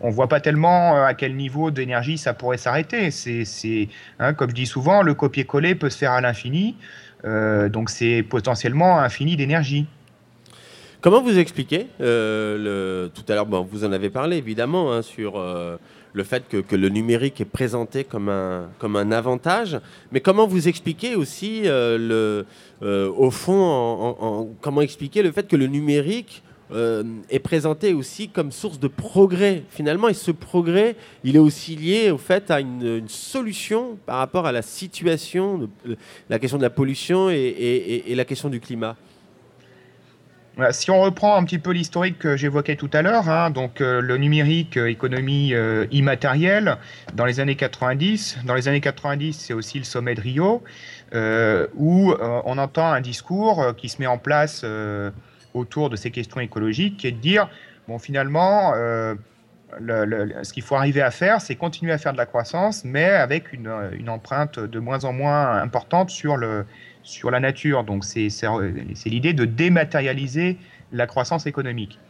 on ne voit pas tellement à quel niveau d'énergie ça pourrait s'arrêter. C'est, hein, comme je dis souvent, le copier-coller peut se faire à l'infini, donc c'est potentiellement infini d'énergie. Comment vous expliquez. Tout à l'heure, bon, vous en avez parlé évidemment hein, sur le fait que, le numérique est présenté comme un, avantage. Mais comment vous expliquez aussi, euh, euh, au fond, comment expliquer le fait que le numérique euh, est présenté aussi comme source de progrès? Finalement et ce progrès il est aussi lié au fait à une, solution par rapport à la situation la question de la pollution et la question du climat si on reprend un petit peu l'historique que j'évoquais tout à l'heure, hein, donc euh, le numérique, euh, économie euh, immatérielle, dans les années 90, dans les années 90, c'est aussi le sommet de Rio, où on entend un discours qui se met en place autour de ces questions écologiques, qui est de dire, bon, finalement, ce qu'il faut arriver à faire, c'est continuer à faire de la croissance, mais avec une, une empreinte de moins en moins importante sur le sur la nature. Donc c'est l'idée de dématérialiser la croissance économique.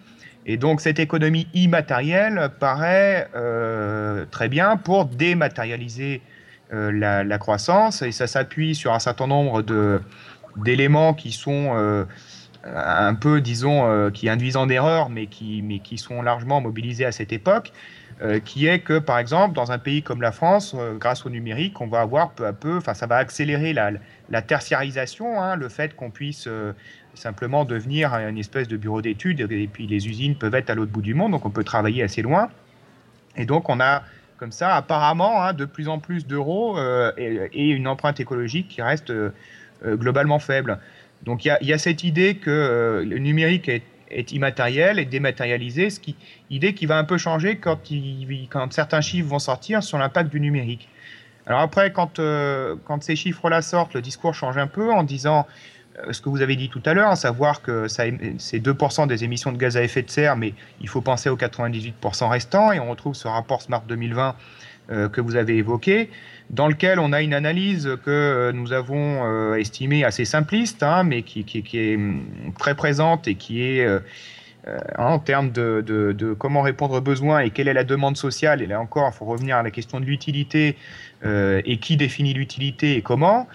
Et donc cette économie immatérielle paraît euh, très bien pour dématérialiser euh, la, croissance et ça s'appuie sur un certain nombre d'éléments qui sont euh, un peu, disons, qui induisent en erreur, mais qui, mais qui sont largement mobilisés à cette époque. qui est que, par exemple, dans un pays comme la France, grâce au numérique, on va avoir peu à peu, enfin, ça va accélérer la, la tertiarisation, hein, le fait qu'on puisse euh, simplement devenir une espèce de bureau d'études, et puis les usines peuvent être à l'autre bout du monde, donc on peut travailler assez loin. Et donc on a comme ça apparemment hein, de plus en plus d'euros euh, et, une empreinte écologique qui reste euh, globalement faible. Donc il y, a cette idée que le numérique est, immatériel et dématérialisé, ce qui, idée qui va un peu changer quand, certains chiffres vont sortir sur l'impact du numérique. Alors après, quand, euh, ces chiffres-là sortent, le discours change un peu en disant euh, ce que vous avez dit tout à l'heure, à savoir que c'est 2% des émissions de gaz à effet de serre, mais il faut penser aux 98% restants, et on retrouve ce rapport Smart 2020 euh, que vous avez évoqué, dans lequel on a une analyse que nous avons estimée assez simpliste, hein, mais qui, est hum, très présente et qui est euh, en termes de, comment répondre aux besoins et quelle est la demande sociale. Et là encore, il faut revenir à la question de l'utilité euh, et qui définit l'utilité et comment.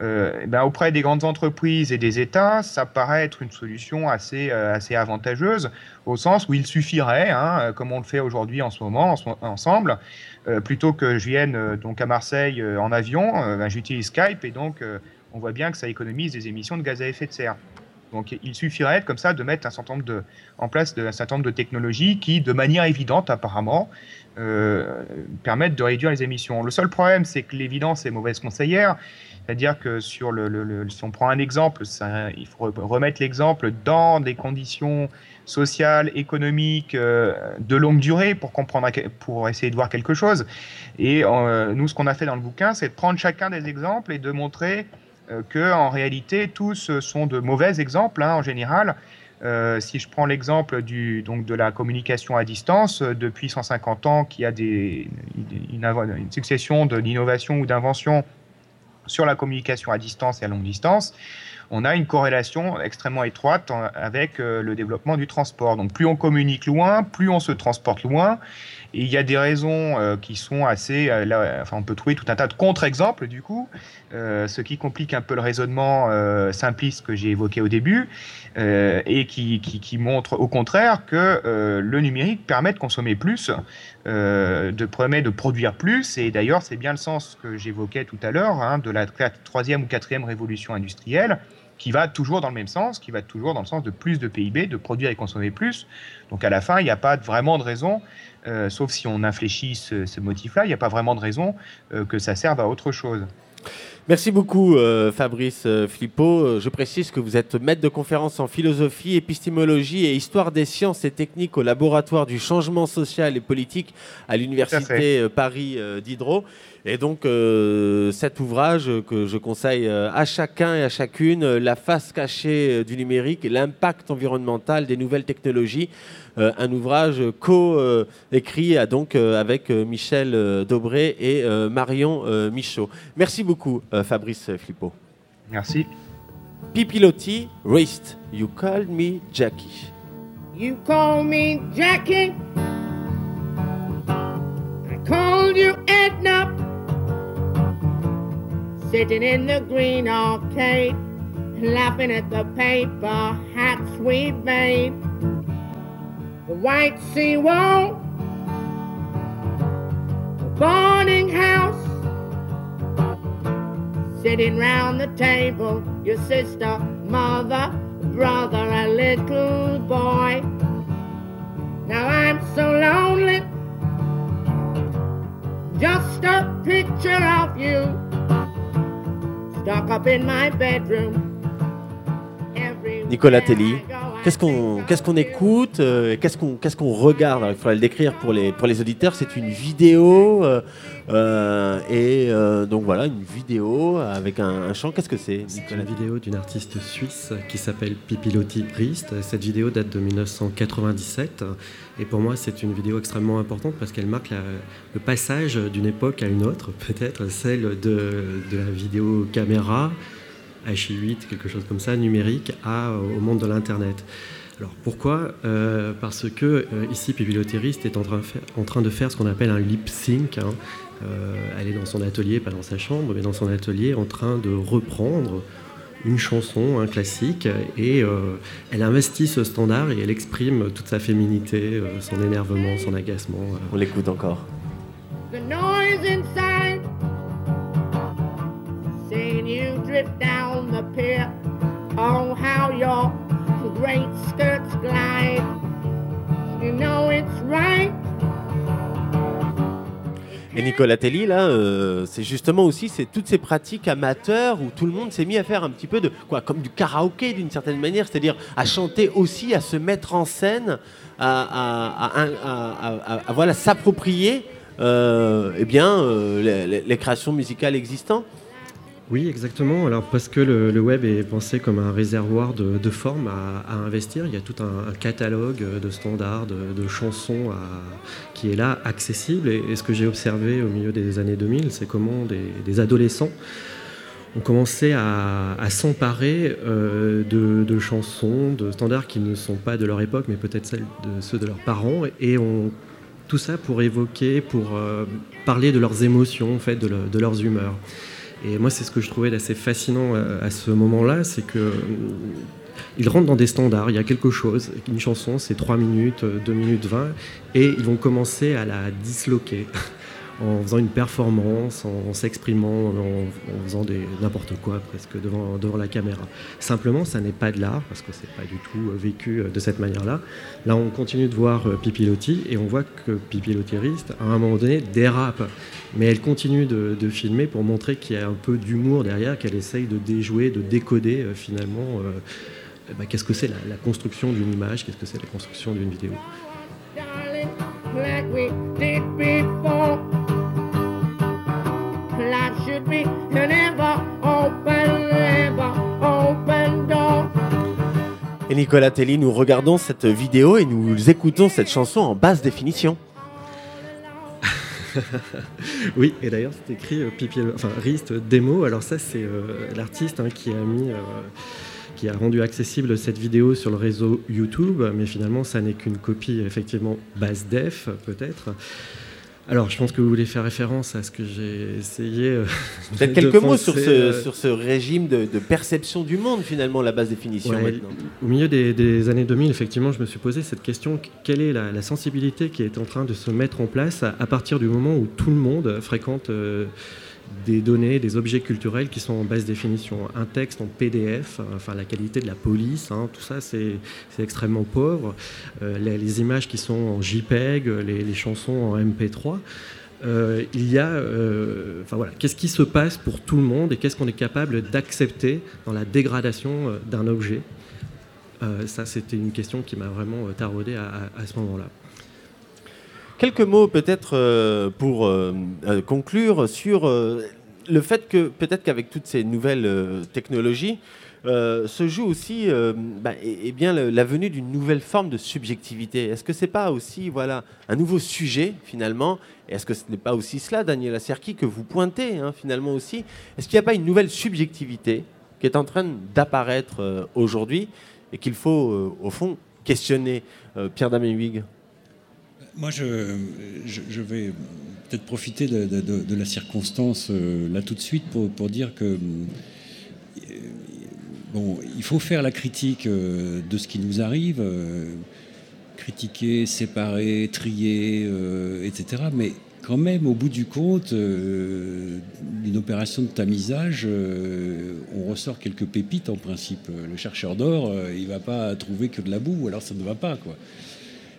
Euh, ben auprès des grandes entreprises et des États, ça paraît être une solution assez, assez avantageuse, au sens où il suffirait, hein, comme on le fait aujourd'hui en ce moment, ensemble, plutôt que je vienne donc à Marseille en avion, ben, j'utilise Skype et donc on voit bien que ça économise des émissions de gaz à effet de serre. Donc il suffirait comme ça de mettre un certain nombre de, en place de, un certain nombre de technologies qui, de manière évidente apparemment, euh, permettent de réduire les émissions. Le seul problème, c'est que l'évidence est mauvaise conseillère. C'est-à-dire que sur le, si on prend un exemple, il faut remettre l'exemple dans des conditions sociales, économiques, euh, de longue durée pour comprendre, pour essayer de voir quelque chose. Et euh, nous, ce qu'on a fait dans le bouquin, c'est de prendre chacun des exemples et de montrer que en réalité tous sont de mauvais exemples hein, en général. si je prends l'exemple donc de la communication à distance, depuis 150 ans, qu'il y a des, une succession d'innovations ou d'inventions sur la communication à distance et à longue distance, on a une corrélation extrêmement étroite avec euh, le développement du transport. Donc plus on communique loin, plus on se transporte loin. Et il y a des raisons euh, qui sont assez... Euh, enfin, on peut trouver tout un tas de contre-exemples du coup, ce qui complique un peu le raisonnement simpliste que j'ai évoqué au début, et qui, montre au contraire que le numérique permet de consommer plus, de produire plus. Et d'ailleurs, c'est bien le sens que j'évoquais tout à l'heure hein, de la troisième ou quatrième révolution industrielle qui va toujours dans le même sens, qui va toujours dans le sens de plus de PIB, de produire et consommer plus. Donc à la fin, il n'y a pas vraiment de raison, euh, sauf si on infléchit ce, motif-là, il n'y a pas vraiment de raison euh, que ça serve à autre chose. Merci beaucoup euh, Fabrice Flippo. Je précise que vous êtes maître de conférence en philosophie, épistémologie et histoire des sciences et techniques au laboratoire du changement social et politique à l'université Paris Diderot. Et donc, euh, cet ouvrage que je conseille euh, à chacun et à chacune, euh, La face cachée du numérique et l'impact environnemental des nouvelles technologies, un ouvrage co-écrit donc avec Michel Dobré et Marion Michaud. Merci beaucoup, Fabrice Flippo. Merci. Pipilotti, Rist, you called me Jackie. You called me Jackie. I called you Edna. Sitting in the green arcade, laughing at the paper hats we made. The white sea seawall, the boarding house, sitting round the table, your sister, mother, brother, a little boy. Now I'm so lonely, just a picture of you Nicolas Telly, qu'est-ce qu'on qu'est-ce qu'on écoute, euh, qu'est-ce qu'on qu'est-ce qu'on regarde? Il faudrait le décrire pour les pour les auditeurs. C'est une vidéo euh, euh, et donc voilà une vidéo avec un, chant. Qu'est-ce que c'est C'est une vidéo d'une artiste suisse qui s'appelle Pipilotti Rist. Cette vidéo date de 1997 et pour moi c'est une vidéo extrêmement importante parce qu'elle marque le passage d'une époque à une autre, peut-être celle de, de la vidéo caméra HI8, quelque chose comme ça, numérique, à, au monde de l'Internet. Alors pourquoi? Euh, Parce que euh, ici, Pipiloteriste est en train, en train, de faire ce qu'on appelle un lip sync. Hein. Euh, elle est dans son atelier, pas dans sa chambre, mais dans son atelier, en train de reprendre une chanson, un classique, et elle investit ce standard et elle exprime toute sa féminité, son énervement, son agacement. On l'écoute encore. You drift down the pier. Oh, how your great skirts glide. You know it's right. Et Nicolas Telly, là, euh, c'est justement aussi c'est toutes ces pratiques amateurs où tout le monde s'est mis à faire un petit peu de quoi, comme du karaoké d'une certaine manière, c'est-à-dire à chanter aussi, à se mettre en scène, à, voilà s'approprier, euh, eh bien, euh, les, créations musicales existantes. Oui, exactement. Alors parce que le, web est pensé comme un réservoir de, formes à, investir, il y a tout un, catalogue de standards, de, chansons qui est là, accessible. Et, ce que j'ai observé au milieu des années 2000, c'est comment des, adolescents ont commencé à, s'emparer euh, de, chansons, de standards qui ne sont pas de leur époque, mais peut-être ceux de leurs parents, et tout ça pour évoquer, pour euh, parler de leurs émotions, en fait, de leurs humeurs. Et moi, c'est ce que je trouvais assez fascinant euh, à, ce moment-là, c'est que euh, ils rentrent dans des standards, il y a quelque chose, une chanson c'est 3 minutes, 2 minutes 20, et ils vont commencer à la disloquer en faisant une performance, en, s'exprimant, en, faisant n'importe quoi presque devant, la caméra. Simplement, ça n'est pas de l'art, parce que c'est pas du tout euh, vécu de cette manière-là. Là, on continue de voir Pipilotti, et on voit que Pipilotti à un moment donné, dérape mais elle continue de, filmer pour montrer qu'il y a un peu d'humour derrière, qu'elle essaye de déjouer, de décoder euh, finalement euh, bah, qu'est-ce que c'est la, construction d'une image, qu'est-ce que c'est la construction d'une vidéo life should be. Open, open door. Et Nicolas Telly, nous regardons cette vidéo et nous écoutons cette chanson en basse définition. oui, et d'ailleurs c'est écrit euh, pipi, euh, enfin, Rist démo. Alors ça c'est euh, l'artiste hein, qui a mis, qui a rendu accessible cette vidéo sur le réseau YouTube, mais finalement ça n'est qu'une copie effectivement basse def peut-être. Alors, je pense que vous voulez faire référence à ce que j'ai essayé. Euh, Peut-être quelques mots sur ce, euh, sur ce régime de, perception du monde, finalement, la basse définition maintenant. Au milieu des, années 2000, effectivement, je me suis posé cette question quelle est la, sensibilité qui est en train de se mettre en place à, partir du moment où tout le monde fréquente. Euh, des données, des objets culturels qui sont en basse définition. Un texte en PDF, enfin la qualité de la police, hein, tout ça c'est extrêmement pauvre. Euh, les, images qui sont en JPEG, les, chansons en MP3. Euh, il y a, euh, enfin voilà, qu'est-ce qui se passe pour tout le monde et qu'est-ce qu'on est capable d'accepter dans la dégradation d'un objet? Ça, c'était une question qui m'a vraiment taraudé à, à ce moment-là. Quelques mots peut-être euh, pour euh, euh, conclure sur le fait que peut-être qu'avec toutes ces nouvelles technologies, se joue aussi bah, bien la venue d'une nouvelle forme de subjectivité. Est-ce que c'est pas aussi voilà un nouveau sujet finalement? Est-ce que ce n'est pas aussi cela, Daniela Serki, que vous pointez hein, finalement aussi? Est-ce qu'il n'y a pas une nouvelle subjectivité qui est en train d'apparaître aujourd'hui et qu'il faut au fond questionner Pierre Damien Huyghe? Moi, je, vais peut-être profiter de, la circonstance euh, là tout de suite pour, pour dire que euh, bon, il faut faire la critique euh, de ce qui nous arrive, critiquer, séparer, trier, etc. Mais quand même, au bout du compte, d'une opération de tamisage, on ressort quelques pépites en principe. Le chercheur d'or, il ne va pas trouver que de la boue, alors ça ne va pas. quoi.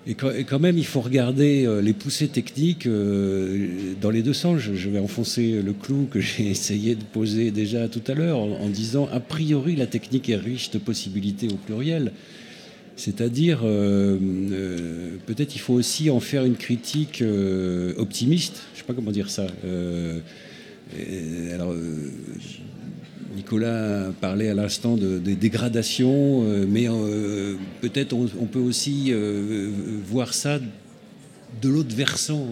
Et quand même, il faut regarder euh, les poussées techniques euh, dans les deux sens. Je vais enfoncer le clou que j'ai essayé de poser déjà tout à l'heure en disant, a priori, la technique est riche de possibilités au pluriel. C'est-à-dire, euh, peut-être il faut aussi en faire une critique optimiste. Je ne sais pas comment dire ça. alors, Nicolas parlait à l'instant de, dégradation, euh, mais euh, peut-être on, peut aussi euh, voir ça de l'autre versant.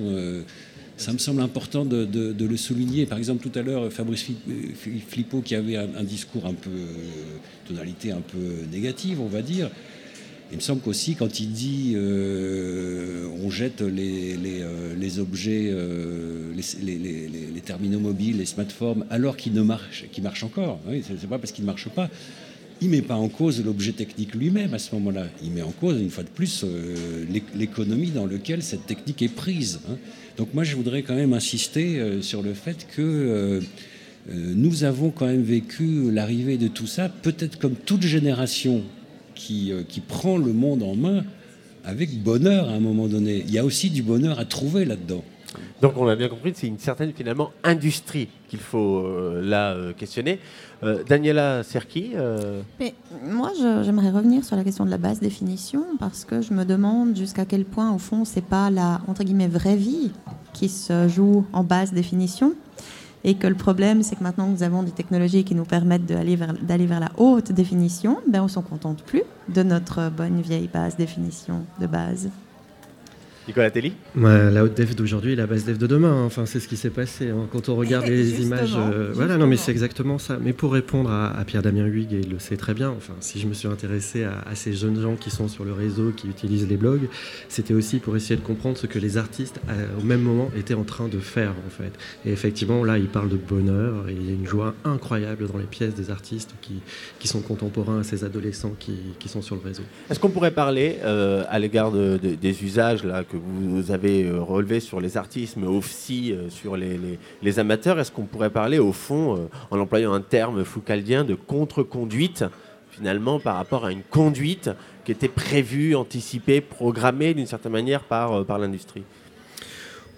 ça me semble important de, le souligner. Par exemple, tout à l'heure, Fabrice Flippo, qui avait un, un, discours un peu, tonalité un peu négative, on va dire, il me semble qu'aussi, quand il dit euh, on jette les, les, euh, objets, euh, les, terminaux mobiles, les smartphones, alors qu'ils ne marchent, qu'ils marchent encore, oui, c'est pas parce qu'ils ne marchent pas, il ne met pas en cause l'objet technique lui-même à ce moment-là. Il met en cause, une fois de plus, l'économie dans laquelle cette technique est prise. Hein. Donc moi, je voudrais quand même insister sur le fait que nous avons quand même vécu l'arrivée de tout ça, peut-être comme toute génération euh, qui, prend le monde en main avec bonheur à un moment donné. Il y a aussi du bonheur à trouver là-dedans. Donc on a bien compris, c'est une certaine finalement industrie qu'il faut euh, là euh, questionner. Daniela Serki Mais Moi, j'aimerais revenir sur la question de la basse définition parce que je me demande jusqu'à quel point, au fond, c'est pas la entre guillemets vraie vie qui se joue en basse définition et que le problème, c'est que maintenant que nous avons des technologies qui nous permettent d'aller vers, la haute définition, ben on ne s'en contente plus de notre bonne vieille basse définition de base. Nicolas Telly La haute def d'aujourd'hui la basse def de demain. Hein. Enfin, c'est ce qui s'est passé. Hein. Quand on regarde les images. Euh, voilà, non, mais c'est exactement ça. Mais pour répondre à, Pierre-Damien Huyghe, et il le sait très bien, enfin, si je me suis intéressé à, ces jeunes gens qui sont sur le réseau, qui utilisent les blogs, c'était aussi pour essayer de comprendre ce que les artistes, au même moment, étaient en train de faire, en fait. Et effectivement, là, il parle de bonheur, et il y a une joie incroyable dans les pièces des artistes qui, qui sont contemporains à ces adolescents qui, qui sont sur le réseau. Est-ce qu'on pourrait parler, euh, à l'égard des usages là, que vous avez euh, relevé sur les artistes, mais aussi euh, sur les, amateurs, est-ce qu'on pourrait parler au fond, euh, en employant un terme foucaldien, de contre-conduite finalement par rapport à une conduite qui était prévue, anticipée, programmée d'une certaine manière par, par l'industrie?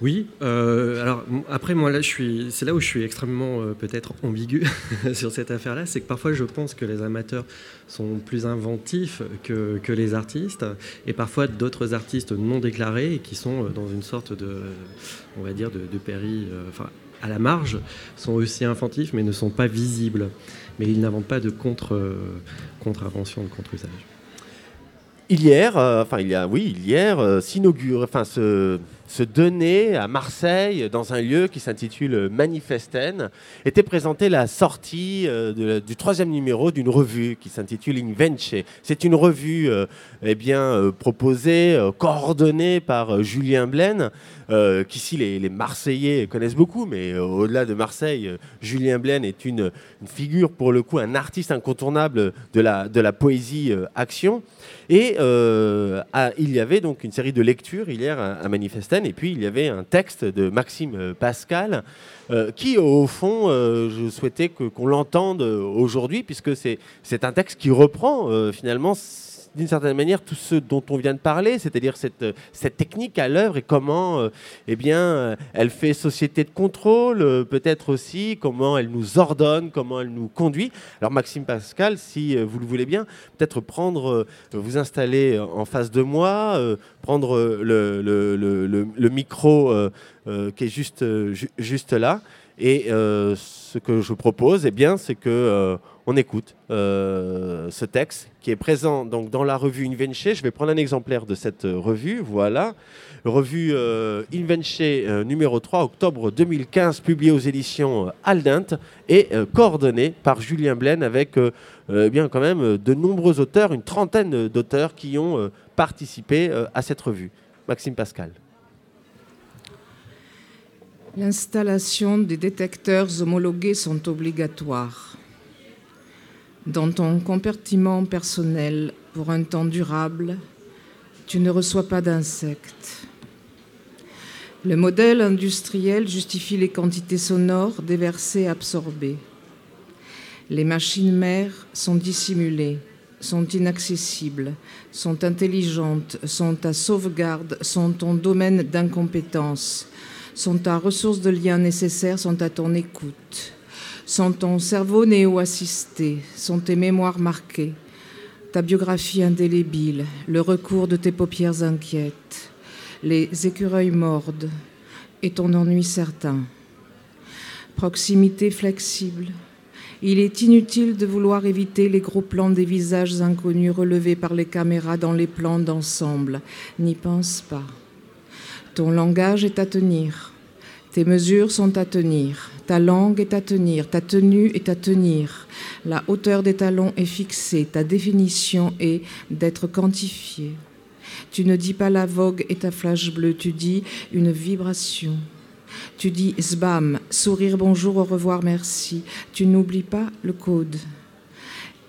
Oui, euh, alors après moi là je suis, c'est là où je suis extrêmement euh, peut-être ambigu sur cette affaire-là, c'est que parfois je pense que les amateurs sont plus inventifs que, que les artistes, et parfois d'autres artistes non déclarés qui sont euh, dans une sorte de, on va dire, de, péri, enfin à la marge, sont aussi inventifs mais ne sont pas visibles, mais ils n'inventent pas de contre, contre-invention, de contre-usage. hier, enfin il y a, oui, hier, s'inaugure, enfin se, se donner à Marseille, dans un lieu qui s'intitule Manifesten, était présentée la sortie euh, du troisième numéro d'une revue qui s'intitule Invence. C'est une revue euh, eh bien, euh, proposée, coordonnée par Julien Blaine, qu'ici les, les Marseillais connaissent beaucoup, mais au-delà de Marseille, Julien Blaine est une, une figure, pour le coup, un artiste incontournable de la, de la poésie action. Et euh, il y avait donc une série de lectures hier à, à et puis il y avait un texte de Maxime euh, Pascal, euh, qui au fond, je souhaitais qu'on l'entende aujourd'hui, puisque c'est un texte qui reprend finalement d'une certaine manière tout ce dont on vient de parler, c'est-à-dire cette, euh, cette technique à l'œuvre et comment euh, eh bien, euh, elle fait société de contrôle, peut-être aussi comment elle nous ordonne, comment elle nous conduit. Alors Maxime Pascal, si vous le voulez bien, peut-être prendre, vous installer en face de moi, prendre le, le- le- micro qui est juste, ju- juste là. Et ce que je propose, eh bien, c'est que on écoute euh, ce texte qui est présent donc dans la revue Invenche. Je vais prendre un exemplaire de cette euh, revue. Voilà, revue euh, Invenche euh, numéro 3, octobre 2015, publiée aux éditions Aldent et coordonnée par Julien Blaine avec eh bien quand même de nombreux auteurs, une trentaine d'auteurs qui ont participé à cette revue. Maxime Pascal. L'installation des détecteurs homologués sont obligatoires. Dans ton compartiment personnel, pour un temps durable, tu ne reçois pas d'insectes. Le modèle industriel justifie les quantités sonores déversées et absorbées. Les machines mères sont dissimulées, sont inaccessibles, sont intelligentes, sont à sauvegarde, sont ton domaine d'incompétence, sont ta ressource de lien nécessaire, sont à ton écoute, sont ton cerveau néo-assisté, sont tes mémoires marquées, ta biographie indélébile, le recours de tes paupières inquiètes, les écureuils mordent et ton ennui certain. Proximité flexible. Il est inutile de vouloir éviter les gros plans des visages inconnus relevés par les caméras dans les plans d'ensemble. N'y pense pas. Ton langage est à tenir. Tes mesures sont à tenir. Ta langue est à tenir. Ta tenue est à tenir. La hauteur des talons est fixée. Ta définition est d'être quantifiée. Tu ne dis pas la vogue et ta flash bleue, tu dis une vibration. Tu dis sbam, sourire, bonjour, au revoir, merci. Tu n'oublies pas le code.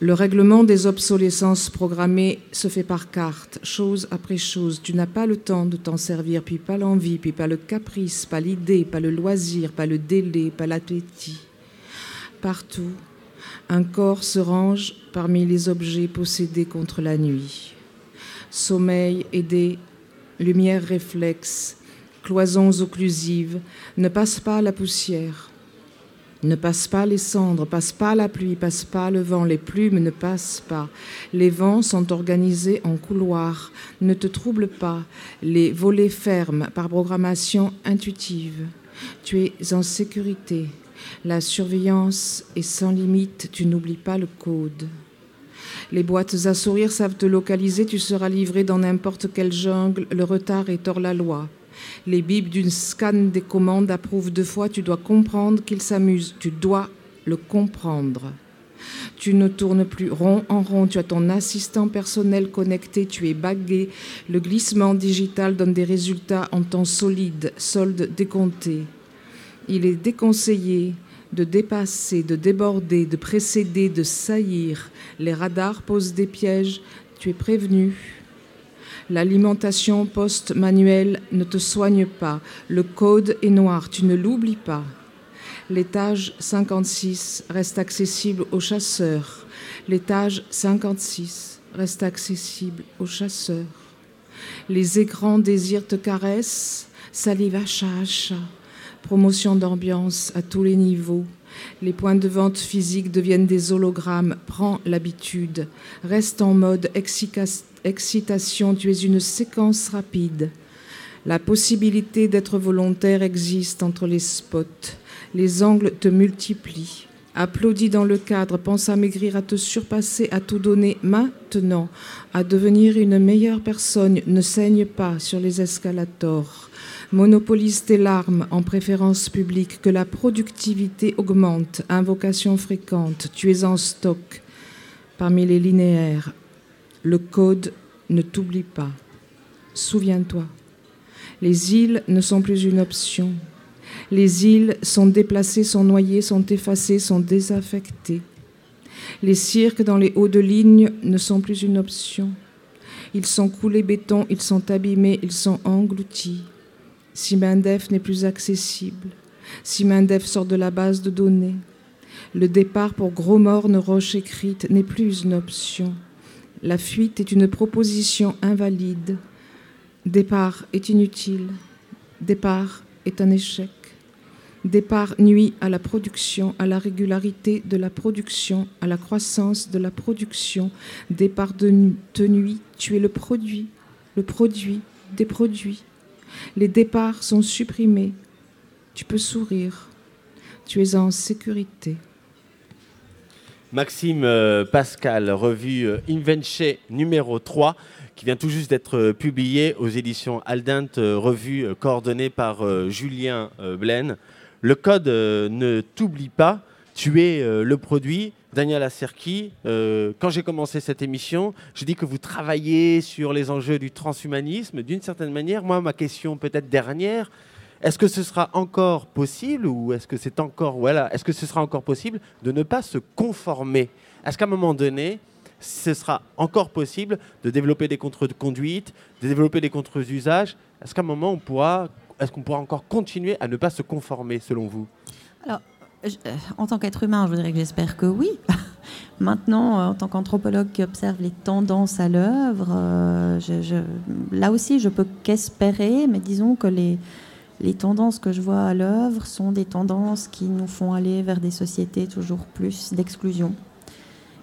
Le règlement des obsolescences programmées se fait par carte, chose après chose. Tu n'as pas le temps de t'en servir, puis pas l'envie, puis pas le caprice, pas l'idée, pas le loisir, pas le délai, pas l'appétit. Partout, un corps se range parmi les objets possédés contre la nuit. Sommeil aidé, lumière réflexe, cloisons occlusives, ne passe pas la poussière. Ne passe pas les cendres, passe pas la pluie, passe pas le vent, les plumes ne passent pas. Les vents sont organisés en couloirs, ne te trouble pas. Les volets ferment par programmation intuitive. Tu es en sécurité. La surveillance est sans limite, tu n'oublies pas le code. Les boîtes à sourire savent te localiser, tu seras livré dans n'importe quelle jungle, le retard est hors la loi. Les bibs d'une scan des commandes approuvent deux fois, tu dois comprendre qu'il s'amuse, tu dois le comprendre. Tu ne tournes plus rond en rond, tu as ton assistant personnel connecté, tu es bagué. Le glissement digital donne des résultats en temps solide, solde décompté. Il est déconseillé de dépasser, de déborder, de précéder, de saillir. Les radars posent des pièges, tu es prévenu. L'alimentation post-manuelle ne te soigne pas. Le code est noir, tu ne l'oublies pas. L'étage 56 reste accessible aux chasseurs. L'étage 56 reste accessible aux chasseurs. Les écrans désirs te caressent, salive achat achat. Promotion d'ambiance à tous les niveaux. Les points de vente physiques deviennent des hologrammes. Prends l'habitude. Reste en mode excitation excitation, tu es une séquence rapide. La possibilité d'être volontaire existe entre les spots. Les angles te multiplient. applaudis dans le cadre, pense à maigrir, à te surpasser, à tout donner maintenant, à devenir une meilleure personne, ne saigne pas sur les escalators. Monopolise tes larmes en préférence publique, que la productivité augmente, invocation fréquente, tu es en stock. Parmi les linéaires, le code ne t'oublie pas. Souviens-toi, les îles ne sont plus une option. Les îles sont déplacées, sont noyées, sont effacées, sont désaffectées. Les cirques dans les hauts de ligne ne sont plus une option. Ils sont coulés béton, ils sont abîmés, ils sont engloutis. Si Mindef n'est plus accessible, si Mindef sort de la base de données, le départ pour Gros Morne Roche écrite n'est plus une option. La fuite est une proposition invalide. Départ est inutile. Départ est un échec. Départ nuit à la production, à la régularité de la production, à la croissance de la production. Départ de, nuit, tu es le produit, le produit des produits. Les départs sont supprimés. Tu peux sourire. Tu es en sécurité. Maxime euh, Pascal, revue euh, Invenche numéro 3, qui vient tout juste d'être euh, publié aux éditions Aldent, revue coordonnée par Julien Blaine. Le code ne t'oublie pas, tu es le produit. Daniel Aserki, quand j'ai commencé cette émission, je dis que vous travaillez sur les enjeux du transhumanisme. D'une certaine manière, moi, ma question peut-être dernière, est-ce que ce sera encore possible ou est-ce que c'est encore voilà, est-ce que ce sera encore possible de ne pas se conformer? Est-ce qu'à un moment donné, ce sera encore possible de développer des contre-conduites, de développer des contre-usages? Est-ce qu'à un moment on pourra est-ce qu'on pourra encore continuer à ne pas se conformer selon vous? Alors, euh, en tant qu'être humain, je voudrais que j'espère que oui. Maintenant, en tant qu'anthropologue qui observe les tendances à l'œuvre, euh, là aussi, je peux qu'espérer, mais disons que les, les tendances que je vois à l'œuvre sont des tendances qui nous font aller vers des sociétés toujours plus d'exclusion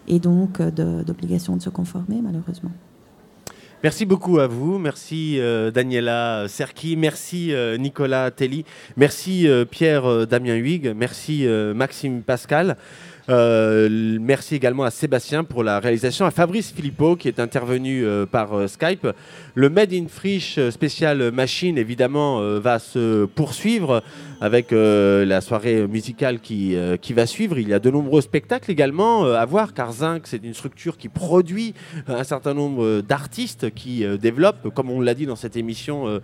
et donc euh, d'obligation de, se conformer, malheureusement. Merci beaucoup à vous. Merci euh, Daniela Serki. Merci euh, Nicolas Telly. Merci Pierre Damien Huyghe. Merci Maxime Pascal. Euh, merci également à Sébastien pour la réalisation, à Fabrice Philippot qui est intervenu euh, par euh, Skype. Le Made in Friche spécial machine, évidemment, va se poursuivre avec la soirée musicale qui, qui va suivre. Il y a de nombreux spectacles également à voir, car Zinc, c'est une structure qui produit un certain nombre d'artistes qui développent, comme on l'a dit dans cette émission,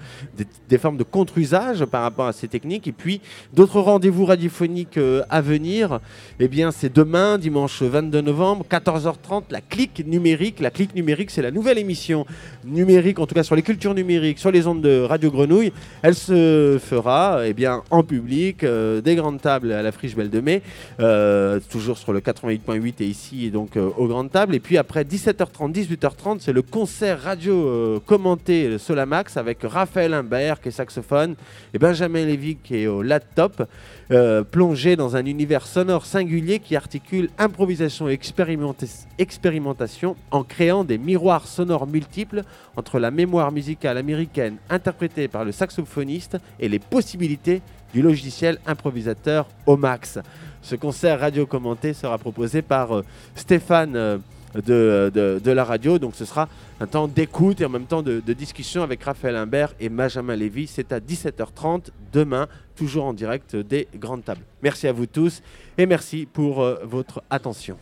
des, formes de contre-usage par rapport à ces techniques. Et puis, d'autres rendez-vous radiophoniques à venir, eh bien, c'est demain, dimanche 22 novembre, 14h30, la clique numérique. La clique numérique, c'est la nouvelle émission numérique, en tout cas sur les cultures numériques, sur les ondes de Radio Grenouille. Elle se fera eh bien, en public, euh, des grandes tables à la Friche Belle de Mai, euh, toujours sur le 88.8 et ici, et donc euh, aux grandes tables. Et puis après 17h30, 18h30, c'est le concert radio commenté Solamax avec Raphaël Imbert qui est saxophone et Benjamin Lévy qui est au laptop. Plongé dans un univers sonore singulier qui articule improvisation et expérimentation en créant des miroirs sonores multiples entre la mémoire musicale américaine interprétée par le saxophoniste et les possibilités du logiciel improvisateur Omax. Ce concert radio commenté sera proposé par euh, Stéphane. Euh, de, de, la radio. Donc ce sera un temps d'écoute et en même temps de, discussion avec Raphaël Imbert et Benjamin Lévy. C'est à 17h30 demain, toujours en direct des grandes tables. Merci à vous tous et merci pour euh, votre attention.